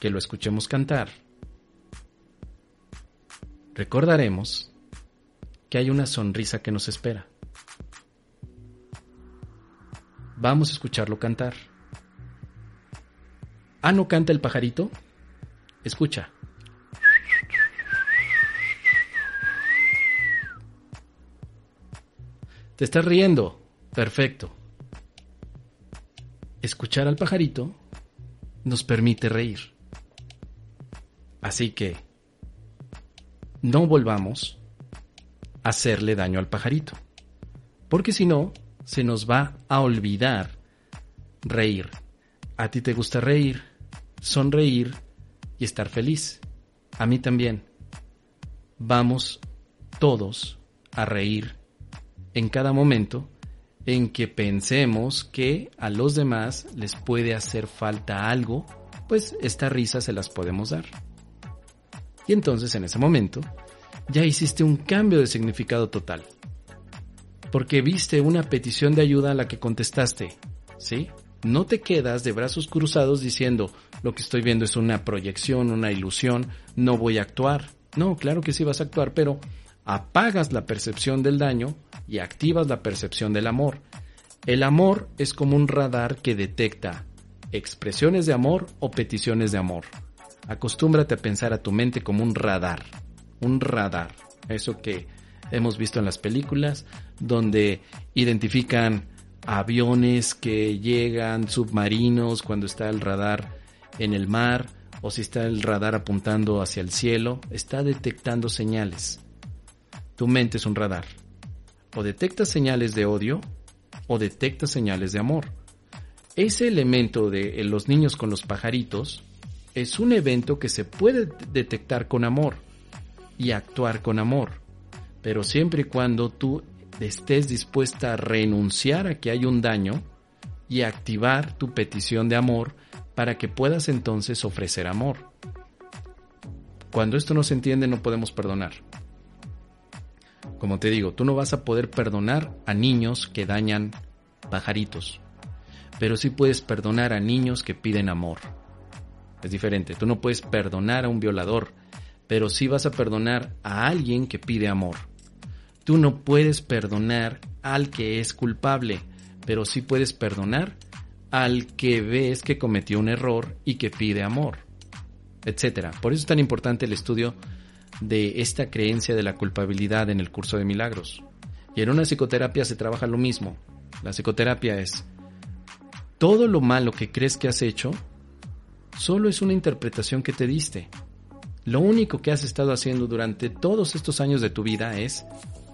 que lo escuchemos cantar, recordaremos que hay una sonrisa que nos espera. Vamos a escucharlo cantar. Ah, ¿no canta el pajarito? Escucha. ¿Te estás riendo? Perfecto. Escuchar al pajarito nos permite reír. Así que no volvamos a hacerle daño al pajarito, porque si no, se nos va a olvidar reír. A ti te gusta reír, sonreír y estar feliz. A mí también. Vamos todos a reír en cada momento en que pensemos que a los demás les puede hacer falta algo, pues esta risa se las podemos dar. Y entonces en ese momento ya hiciste un cambio de significado total. Porque viste una petición de ayuda a la que contestaste, ¿sí? No te quedas de brazos cruzados diciendo, lo que estoy viendo es una proyección, una ilusión, no voy a actuar. No, claro que sí vas a actuar, pero apagas la percepción del daño y activas la percepción del amor. El amor es como un radar que detecta expresiones de amor o peticiones de amor. Acostúmbrate a pensar a tu mente como un radar, un radar, eso que hemos visto en las películas, donde identifican aviones que llegan, submarinos, cuando está el radar en el mar, o si está el radar apuntando hacia el cielo, está detectando señales. Tu mente es un radar. O detecta señales de odio o detecta señales de amor. Ese elemento de los niños con los pajaritos es un evento que se puede detectar con amor y actuar con amor, pero siempre y cuando tú estés dispuesta a renunciar a que hay un daño y activar tu petición de amor para que puedas entonces ofrecer amor. Cuando esto no se entiende no podemos perdonar. Como te digo, tú no vas a poder perdonar a niños que dañan pajaritos, pero sí puedes perdonar a niños que piden amor. Es diferente, tú no puedes perdonar a un violador, pero sí vas a perdonar a alguien que pide amor. Tú no puedes perdonar al que es culpable, pero sí puedes perdonar al que ves que cometió un error y que pide amor, etcétera. Por eso es tan importante el estudio de esta creencia de la culpabilidad en el curso de milagros. Y en una psicoterapia se trabaja lo mismo. La psicoterapia es todo lo malo que crees que has hecho solo es una interpretación que te diste. Lo único que has estado haciendo durante todos estos años de tu vida es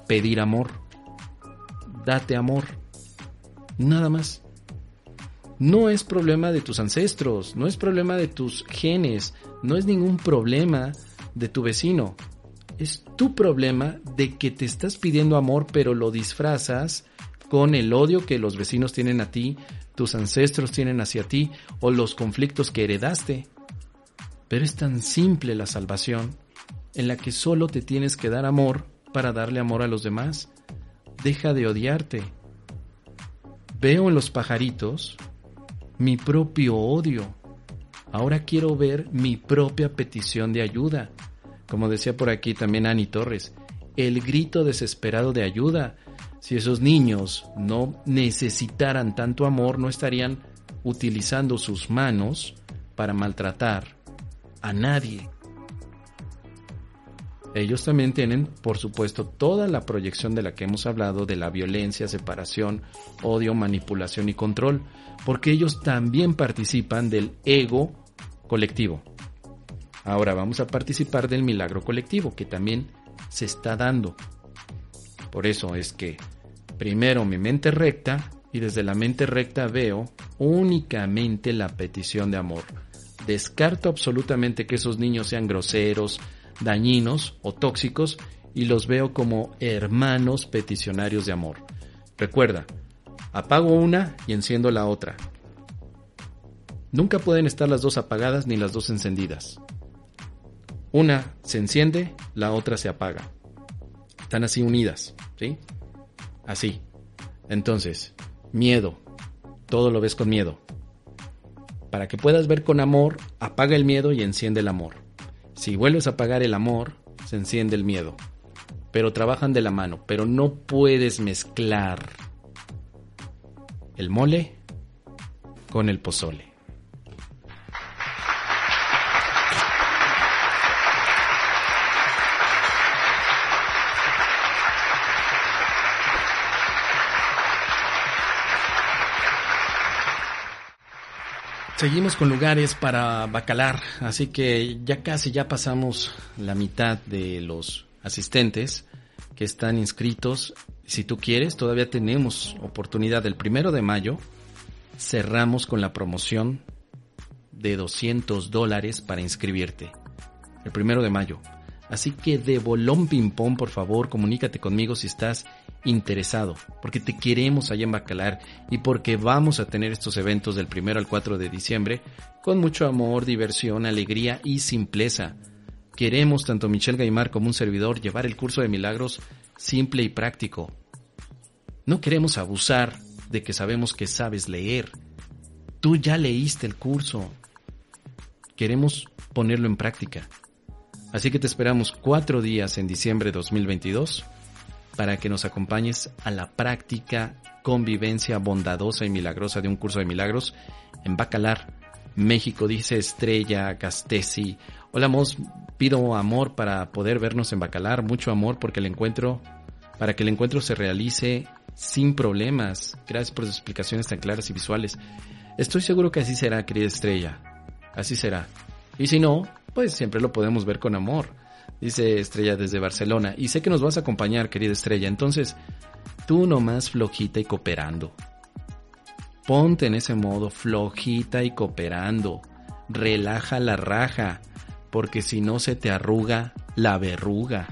pedir amor. Date amor. Nada más. No es problema de tus ancestros, no es problema de tus genes, no es ningún problema de tu vecino. Es tu problema de que te estás pidiendo amor pero lo disfrazas con el odio que los vecinos tienen a ti, tus ancestros tienen hacia ti o los conflictos que heredaste. Pero es tan simple la salvación en la que solo te tienes que dar amor para darle amor a los demás. Deja de odiarte. Veo en los pajaritos mi propio odio. Ahora quiero ver mi propia petición de ayuda. Como decía por aquí también Ani Torres, el grito desesperado de ayuda. Si esos niños no necesitaran tanto amor, no estarían utilizando sus manos para maltratar a nadie. Ellos también tienen, por supuesto, toda la proyección de la que hemos hablado de la violencia, separación, odio, manipulación y control, porque ellos también participan del ego colectivo. Ahora vamos a participar del milagro colectivo que también se está dando. Por eso es que primero mi mente recta y desde la mente recta veo únicamente la petición de amor. Descarto absolutamente que esos niños sean groseros, dañinos o tóxicos y los veo como hermanos peticionarios de amor. Recuerda, apago una y enciendo la otra. Nunca pueden estar las dos apagadas ni las dos encendidas. Una se enciende, la otra se apaga. Están así unidas, ¿sí? Así. Entonces, miedo. Todo lo ves con miedo. Para que puedas ver con amor, apaga el miedo y enciende el amor. Si vuelves a apagar el amor, se enciende el miedo. Pero trabajan de la mano, pero no puedes mezclar el mole con el pozole. Seguimos con lugares para bacalar, así que ya casi ya pasamos la mitad de los asistentes que están inscritos. Si tú quieres, todavía tenemos oportunidad. El primero de mayo cerramos con la promoción de 200 dólares para inscribirte. El primero de mayo. Así que de bolón ping pong, por favor, comunícate conmigo si estás interesado, porque te queremos allá en Bacalar y porque vamos a tener estos eventos del primero al 4 de diciembre con mucho amor, diversión, alegría y simpleza. Queremos, tanto Michelle Gaimar como un servidor, llevar el curso de milagros simple y práctico. No queremos abusar de que sabemos que sabes leer. Tú ya leíste el curso. Queremos ponerlo en práctica. Así que te esperamos cuatro días en diciembre de 2022 para que nos acompañes a la práctica convivencia bondadosa y milagrosa de un curso de milagros en Bacalar, México, dice Estrella Castesi. Hola, Mos, pido amor para poder vernos en Bacalar, mucho amor porque el encuentro, para que el encuentro se realice sin problemas. Gracias por sus explicaciones tan claras y visuales. Estoy seguro que así será, querida Estrella. Así será. Y si no, pues siempre lo podemos ver con amor dice Estrella desde Barcelona. Y sé que nos vas a acompañar, querida Estrella. Entonces, tú nomás flojita y cooperando. Ponte en ese modo flojita y cooperando. Relaja la raja, porque si no se te arruga la verruga.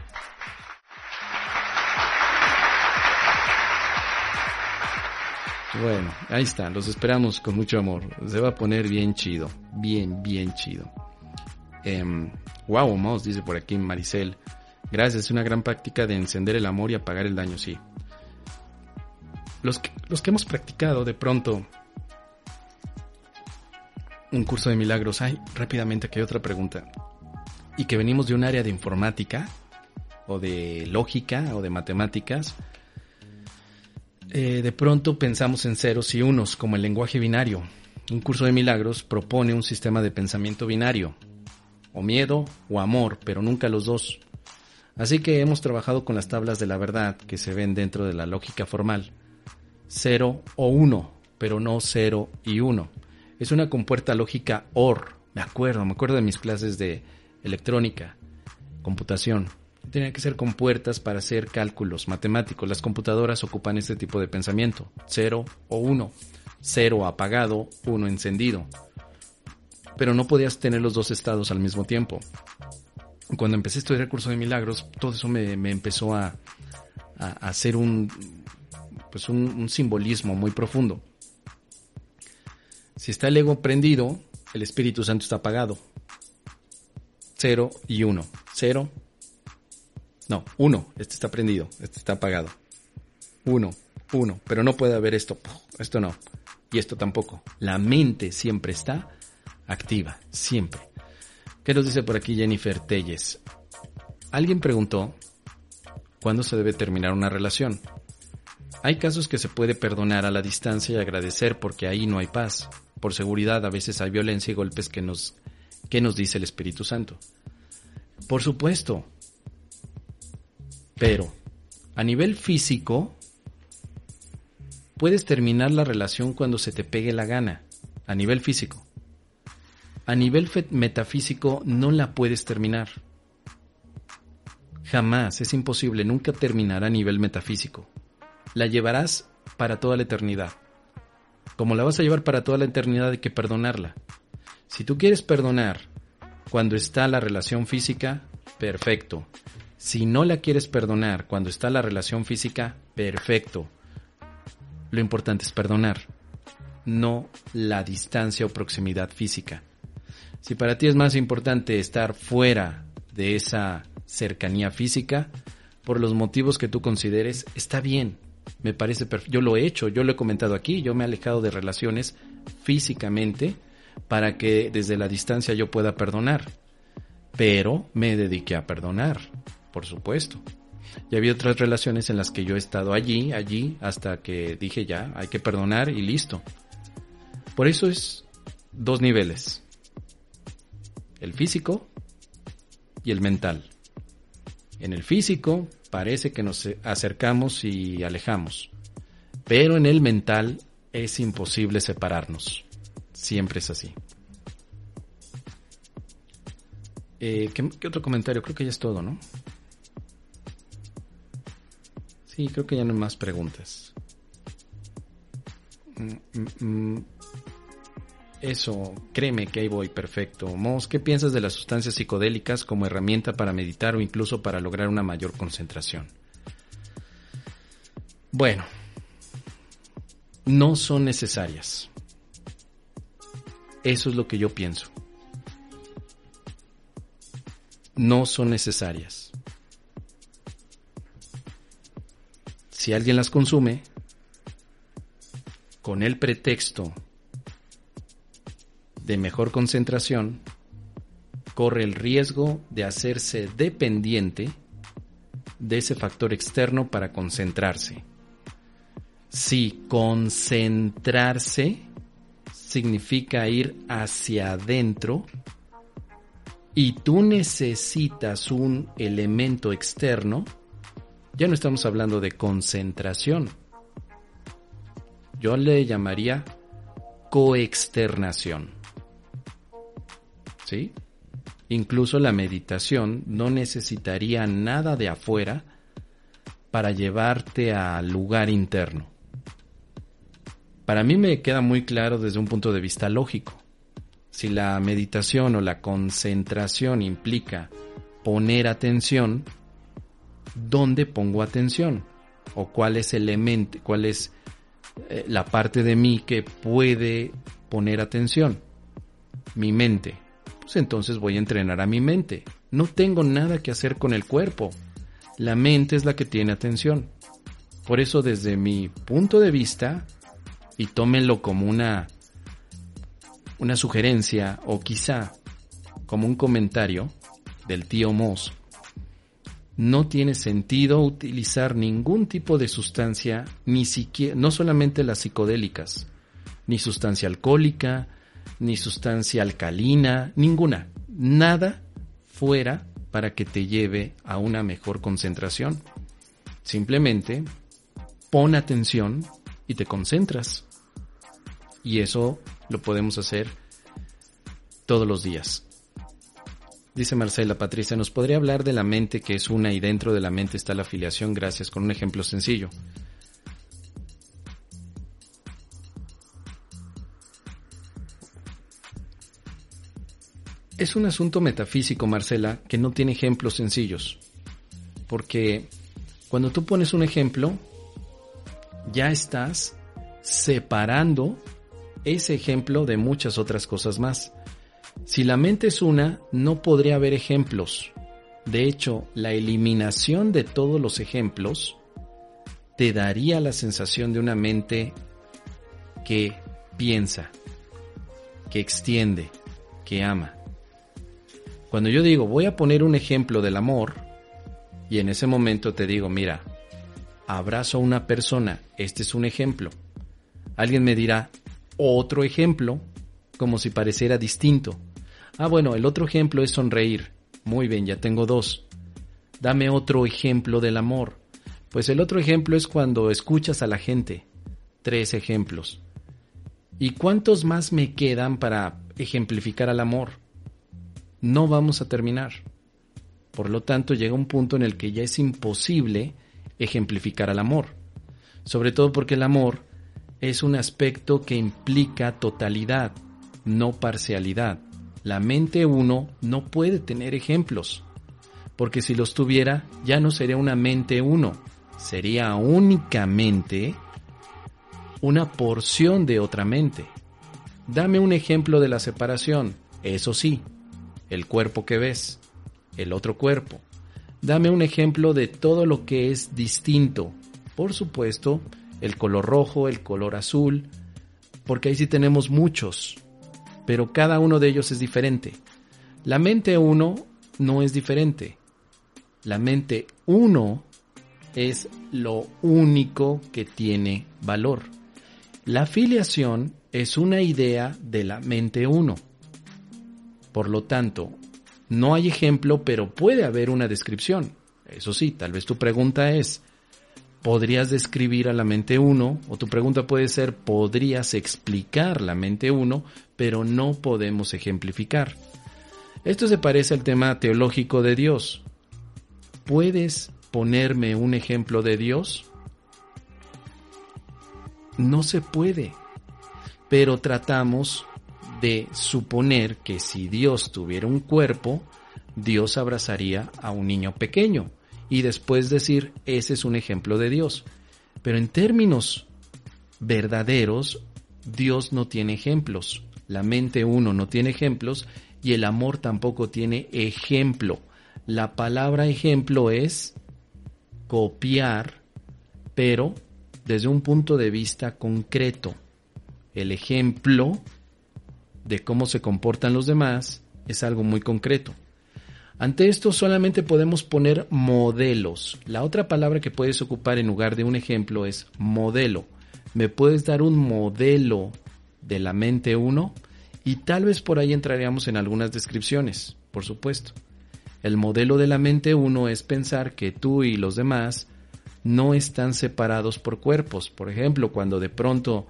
Bueno, ahí está, los esperamos con mucho amor. Se va a poner bien chido, bien, bien chido. Wow, Mouse, dice por aquí Maricel. Gracias, es una gran práctica de encender el amor y apagar el daño, sí. Los que, los que hemos practicado de pronto un curso de milagros, hay rápidamente que hay otra pregunta. Y que venimos de un área de informática, o de lógica, o de matemáticas, eh, de pronto pensamos en ceros y unos, como el lenguaje binario. Un curso de milagros propone un sistema de pensamiento binario, o miedo o amor, pero nunca los dos. Así que hemos trabajado con las tablas de la verdad que se ven dentro de la lógica formal. Cero o uno, pero no cero y uno. Es una compuerta lógica OR. Me acuerdo, me acuerdo de mis clases de electrónica, computación. Tenía que ser compuertas para hacer cálculos matemáticos. Las computadoras ocupan este tipo de pensamiento. Cero o uno. Cero apagado, uno encendido pero no podías tener los dos estados al mismo tiempo. Cuando empecé a estudiar el curso de milagros, todo eso me, empezó a, hacer un, pues un, simbolismo muy profundo. Si está el ego prendido, el Espíritu Santo está apagado. Cero y uno. Cero. No, uno. Este está prendido. Este está apagado. Uno. Uno. Pero no puede haber esto. Esto no. Y esto tampoco. La mente siempre está activa, siempre. ¿Qué nos dice por aquí Jennifer Telles? Alguien preguntó cuándo se debe terminar una relación. Hay casos que se puede perdonar a la distancia y agradecer porque ahí no hay paz. Por seguridad a veces hay violencia y golpes que nos, que nos dice el Espíritu Santo. Por supuesto. Pero, a nivel físico, puedes terminar la relación cuando se te pegue la gana. A nivel físico a nivel metafísico no la puedes terminar. Jamás, es imposible, nunca terminar a nivel metafísico. La llevarás para toda la eternidad. Como la vas a llevar para toda la eternidad hay que perdonarla. Si tú quieres perdonar cuando está la relación física, perfecto. Si no la quieres perdonar cuando está la relación física, perfecto. Lo importante es perdonar, no la distancia o proximidad física. Si para ti es más importante estar fuera de esa cercanía física, por los motivos que tú consideres, está bien. Me parece perfecto. Yo lo he hecho, yo lo he comentado aquí, yo me he alejado de relaciones físicamente para que desde la distancia yo pueda perdonar. Pero me dediqué a perdonar, por supuesto. Y había otras relaciones en las que yo he estado allí, allí, hasta que dije ya, hay que perdonar y listo. Por eso es dos niveles el físico y el mental. En el físico parece que nos acercamos y alejamos, pero en el mental es imposible separarnos. Siempre es así. Eh, ¿qué, ¿Qué otro comentario? Creo que ya es todo, ¿no? Sí, creo que ya no hay más preguntas. Mm, mm, mm. Eso, créeme que ahí voy perfecto. Mos, ¿qué piensas de las sustancias psicodélicas como herramienta para meditar o incluso para lograr una mayor concentración? Bueno, no son necesarias. Eso es lo que yo pienso. No son necesarias. Si alguien las consume, con el pretexto de mejor concentración, corre el riesgo de hacerse dependiente de ese factor externo para concentrarse. Si concentrarse significa ir hacia adentro y tú necesitas un elemento externo, ya no estamos hablando de concentración. Yo le llamaría coexternación. ¿Sí? Incluso la meditación no necesitaría nada de afuera para llevarte al lugar interno. Para mí me queda muy claro desde un punto de vista lógico. Si la meditación o la concentración implica poner atención, ¿dónde pongo atención? ¿O cuál es el elemento, cuál es eh, la parte de mí que puede poner atención? Mi mente. Pues entonces voy a entrenar a mi mente. No tengo nada que hacer con el cuerpo. La mente es la que tiene atención. Por eso desde mi punto de vista, y tómenlo como una, una sugerencia o quizá como un comentario del tío Moss, no tiene sentido utilizar ningún tipo de sustancia, ni siquiera, no solamente las psicodélicas, ni sustancia alcohólica, ni sustancia alcalina, ninguna, nada fuera para que te lleve a una mejor concentración. Simplemente pon atención y te concentras. Y eso lo podemos hacer todos los días. Dice Marcela Patricia, ¿nos podría hablar de la mente que es una y dentro de la mente está la afiliación? Gracias, con un ejemplo sencillo. Es un asunto metafísico, Marcela, que no tiene ejemplos sencillos. Porque cuando tú pones un ejemplo, ya estás separando ese ejemplo de muchas otras cosas más. Si la mente es una, no podría haber ejemplos. De hecho, la eliminación de todos los ejemplos te daría la sensación de una mente que piensa, que extiende, que ama. Cuando yo digo, voy a poner un ejemplo del amor, y en ese momento te digo, mira, abrazo a una persona, este es un ejemplo. Alguien me dirá, otro ejemplo como si pareciera distinto. Ah, bueno, el otro ejemplo es sonreír. Muy bien, ya tengo dos. Dame otro ejemplo del amor. Pues el otro ejemplo es cuando escuchas a la gente. Tres ejemplos. ¿Y cuántos más me quedan para ejemplificar al amor? No vamos a terminar. Por lo tanto, llega un punto en el que ya es imposible ejemplificar al amor. Sobre todo porque el amor es un aspecto que implica totalidad, no parcialidad. La mente uno no puede tener ejemplos, porque si los tuviera ya no sería una mente uno, sería únicamente una porción de otra mente. Dame un ejemplo de la separación, eso sí, el cuerpo que ves, el otro cuerpo. Dame un ejemplo de todo lo que es distinto. Por supuesto, el color rojo, el color azul, porque ahí sí tenemos muchos, pero cada uno de ellos es diferente. La mente uno no es diferente. La mente uno es lo único que tiene valor. La afiliación es una idea de la mente uno. Por lo tanto, no hay ejemplo, pero puede haber una descripción. Eso sí, tal vez tu pregunta es, podrías describir a la mente 1, o tu pregunta puede ser, podrías explicar la mente 1, pero no podemos ejemplificar. Esto se parece al tema teológico de Dios. ¿Puedes ponerme un ejemplo de Dios? No se puede, pero tratamos de suponer que si Dios tuviera un cuerpo, Dios abrazaría a un niño pequeño y después decir, ese es un ejemplo de Dios. Pero en términos verdaderos, Dios no tiene ejemplos. La mente uno no tiene ejemplos y el amor tampoco tiene ejemplo. La palabra ejemplo es copiar, pero desde un punto de vista concreto. El ejemplo de cómo se comportan los demás es algo muy concreto. Ante esto solamente podemos poner modelos. La otra palabra que puedes ocupar en lugar de un ejemplo es modelo. ¿Me puedes dar un modelo de la mente 1? Y tal vez por ahí entraríamos en algunas descripciones, por supuesto. El modelo de la mente 1 es pensar que tú y los demás no están separados por cuerpos. Por ejemplo, cuando de pronto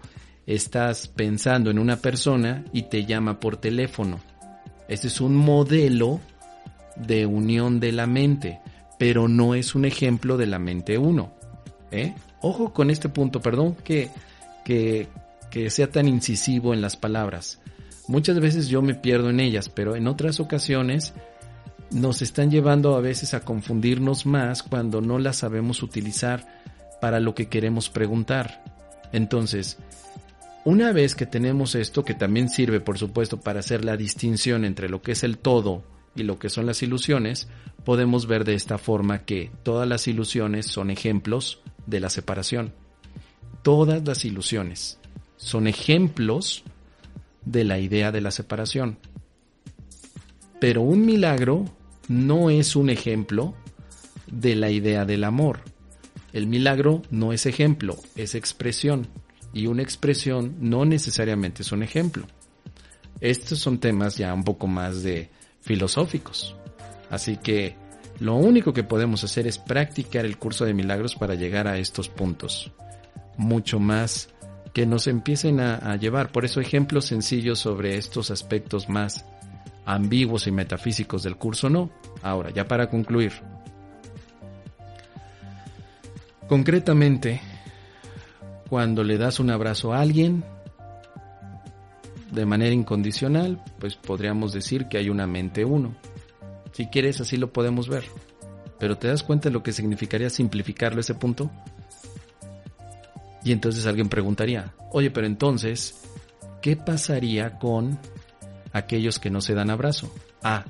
estás pensando en una persona y te llama por teléfono. Este es un modelo de unión de la mente, pero no es un ejemplo de la mente uno. ¿eh? Ojo con este punto, perdón que, que, que sea tan incisivo en las palabras. Muchas veces yo me pierdo en ellas, pero en otras ocasiones nos están llevando a veces a confundirnos más cuando no las sabemos utilizar para lo que queremos preguntar. Entonces, una vez que tenemos esto, que también sirve por supuesto para hacer la distinción entre lo que es el todo y lo que son las ilusiones, podemos ver de esta forma que todas las ilusiones son ejemplos de la separación. Todas las ilusiones son ejemplos de la idea de la separación. Pero un milagro no es un ejemplo de la idea del amor. El milagro no es ejemplo, es expresión. Y una expresión no necesariamente es un ejemplo. Estos son temas ya un poco más de filosóficos. Así que lo único que podemos hacer es practicar el curso de milagros para llegar a estos puntos. Mucho más que nos empiecen a, llevar. Por eso ejemplos sencillos sobre estos aspectos más ambiguos y metafísicos del curso no. Ahora, ya para concluir. Concretamente, cuando le das un abrazo a alguien, de manera incondicional, pues podríamos decir que hay una mente uno. Si quieres, así lo podemos ver. Pero ¿te das cuenta de lo que significaría simplificarlo ese punto? Y entonces alguien preguntaría, oye, pero entonces, ¿qué pasaría con aquellos que no se dan abrazo? Ah,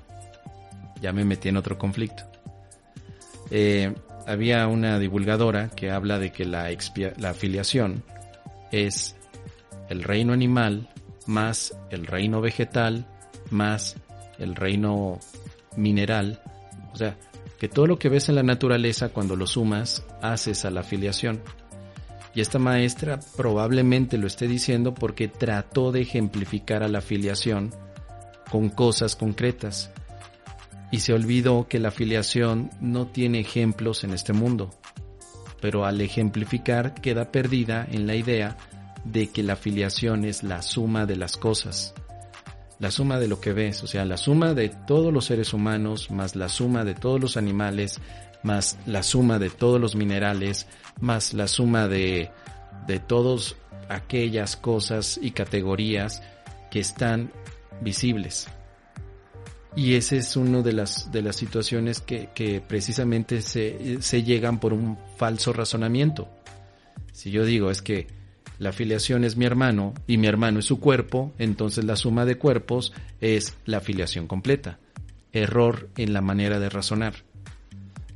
ya me metí en otro conflicto. Eh, había una divulgadora que habla de que la, la afiliación es el reino animal más el reino vegetal, más el reino mineral. O sea, que todo lo que ves en la naturaleza cuando lo sumas, haces a la afiliación. Y esta maestra probablemente lo esté diciendo porque trató de ejemplificar a la afiliación con cosas concretas. Y se olvidó que la afiliación no tiene ejemplos en este mundo. Pero al ejemplificar queda perdida en la idea de que la afiliación es la suma de las cosas, la suma de lo que ves, o sea, la suma de todos los seres humanos, más la suma de todos los animales, más la suma de todos los minerales, más la suma de, de todas aquellas cosas y categorías que están visibles. Y esa es una de las, de las situaciones que, que precisamente se, se llegan por un falso razonamiento. Si yo digo es que la afiliación es mi hermano y mi hermano es su cuerpo, entonces la suma de cuerpos es la afiliación completa. Error en la manera de razonar.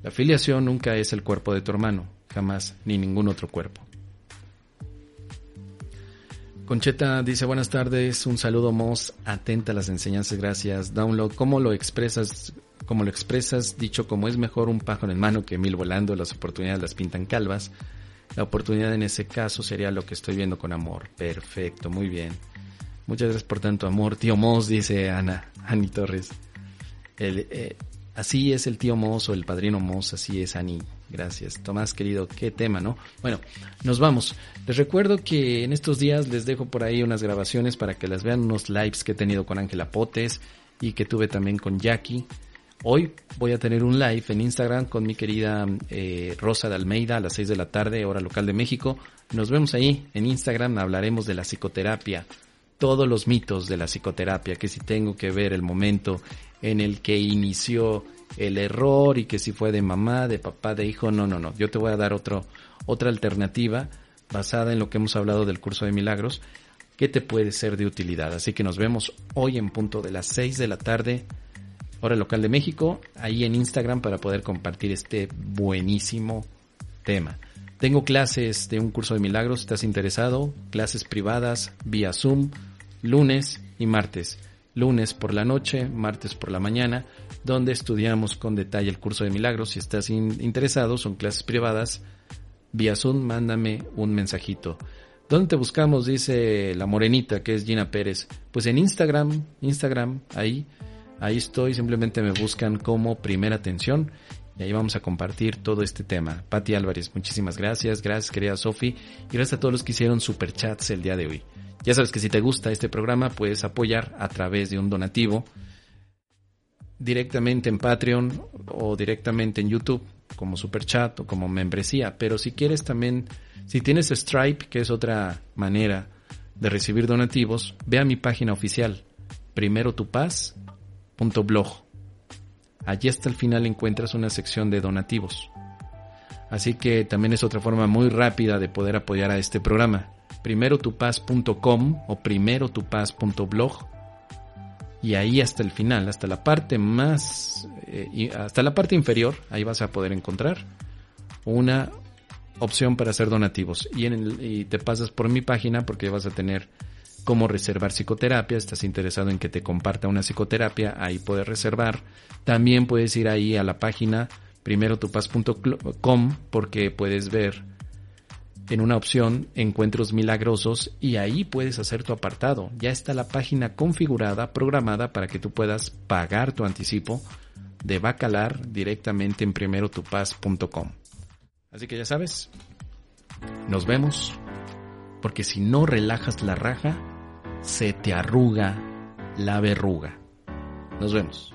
La afiliación nunca es el cuerpo de tu hermano, jamás, ni ningún otro cuerpo. Concheta dice buenas tardes, un saludo Moss, atenta a las enseñanzas, gracias. Download, ¿cómo lo expresas? Como lo expresas, dicho como es mejor un pájaro en mano que mil volando, las oportunidades las pintan calvas. La oportunidad en ese caso sería lo que estoy viendo con amor. Perfecto, muy bien. Muchas gracias por tanto amor. Tío Moss, dice Ana, Ani Torres. Eh, así es el tío Moss o el padrino Moss, así es Ani. Gracias, Tomás querido, qué tema, ¿no? Bueno, nos vamos. Les recuerdo que en estos días les dejo por ahí unas grabaciones para que las vean, unos lives que he tenido con Ángela Potes y que tuve también con Jackie. Hoy voy a tener un live en Instagram con mi querida eh, Rosa de Almeida a las 6 de la tarde, hora local de México. Nos vemos ahí en Instagram, hablaremos de la psicoterapia, todos los mitos de la psicoterapia, que si tengo que ver el momento en el que inició el error y que si fue de mamá, de papá, de hijo, no, no, no. Yo te voy a dar otro, otra alternativa basada en lo que hemos hablado del curso de milagros que te puede ser de utilidad. Así que nos vemos hoy en punto de las 6 de la tarde, hora local de México, ahí en Instagram para poder compartir este buenísimo tema. Tengo clases de un curso de milagros, ¿estás interesado? Clases privadas vía Zoom, lunes y martes lunes por la noche, martes por la mañana, donde estudiamos con detalle el curso de milagros. Si estás interesado, son clases privadas. Vía Zoom, mándame un mensajito. ¿Dónde te buscamos? Dice la morenita, que es Gina Pérez. Pues en Instagram, Instagram, ahí, ahí estoy. Simplemente me buscan como primera atención. Y ahí vamos a compartir todo este tema. Pati Álvarez, muchísimas gracias. Gracias, querida Sofi. Y gracias a todos los que hicieron superchats el día de hoy. Ya sabes que si te gusta este programa puedes apoyar a través de un donativo directamente en Patreon o directamente en YouTube como super chat o como membresía. Pero si quieres también, si tienes Stripe, que es otra manera de recibir donativos, ve a mi página oficial, primerotupaz.blog. Allí hasta el final encuentras una sección de donativos. Así que también es otra forma muy rápida de poder apoyar a este programa primerotupaz.com o primerotupaz.blog y ahí hasta el final, hasta la parte más, eh, hasta la parte inferior, ahí vas a poder encontrar una opción para hacer donativos y, y te pasas por mi página porque vas a tener cómo reservar psicoterapia, estás interesado en que te comparta una psicoterapia, ahí puedes reservar. También puedes ir ahí a la página primerotupaz.com porque puedes ver en una opción Encuentros Milagrosos y ahí puedes hacer tu apartado. Ya está la página configurada, programada para que tú puedas pagar tu anticipo de Bacalar directamente en primerotupaz.com. Así que ya sabes, nos vemos, porque si no relajas la raja, se te arruga la verruga. Nos vemos.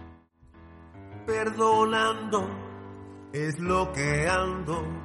Perdonando es lo que ando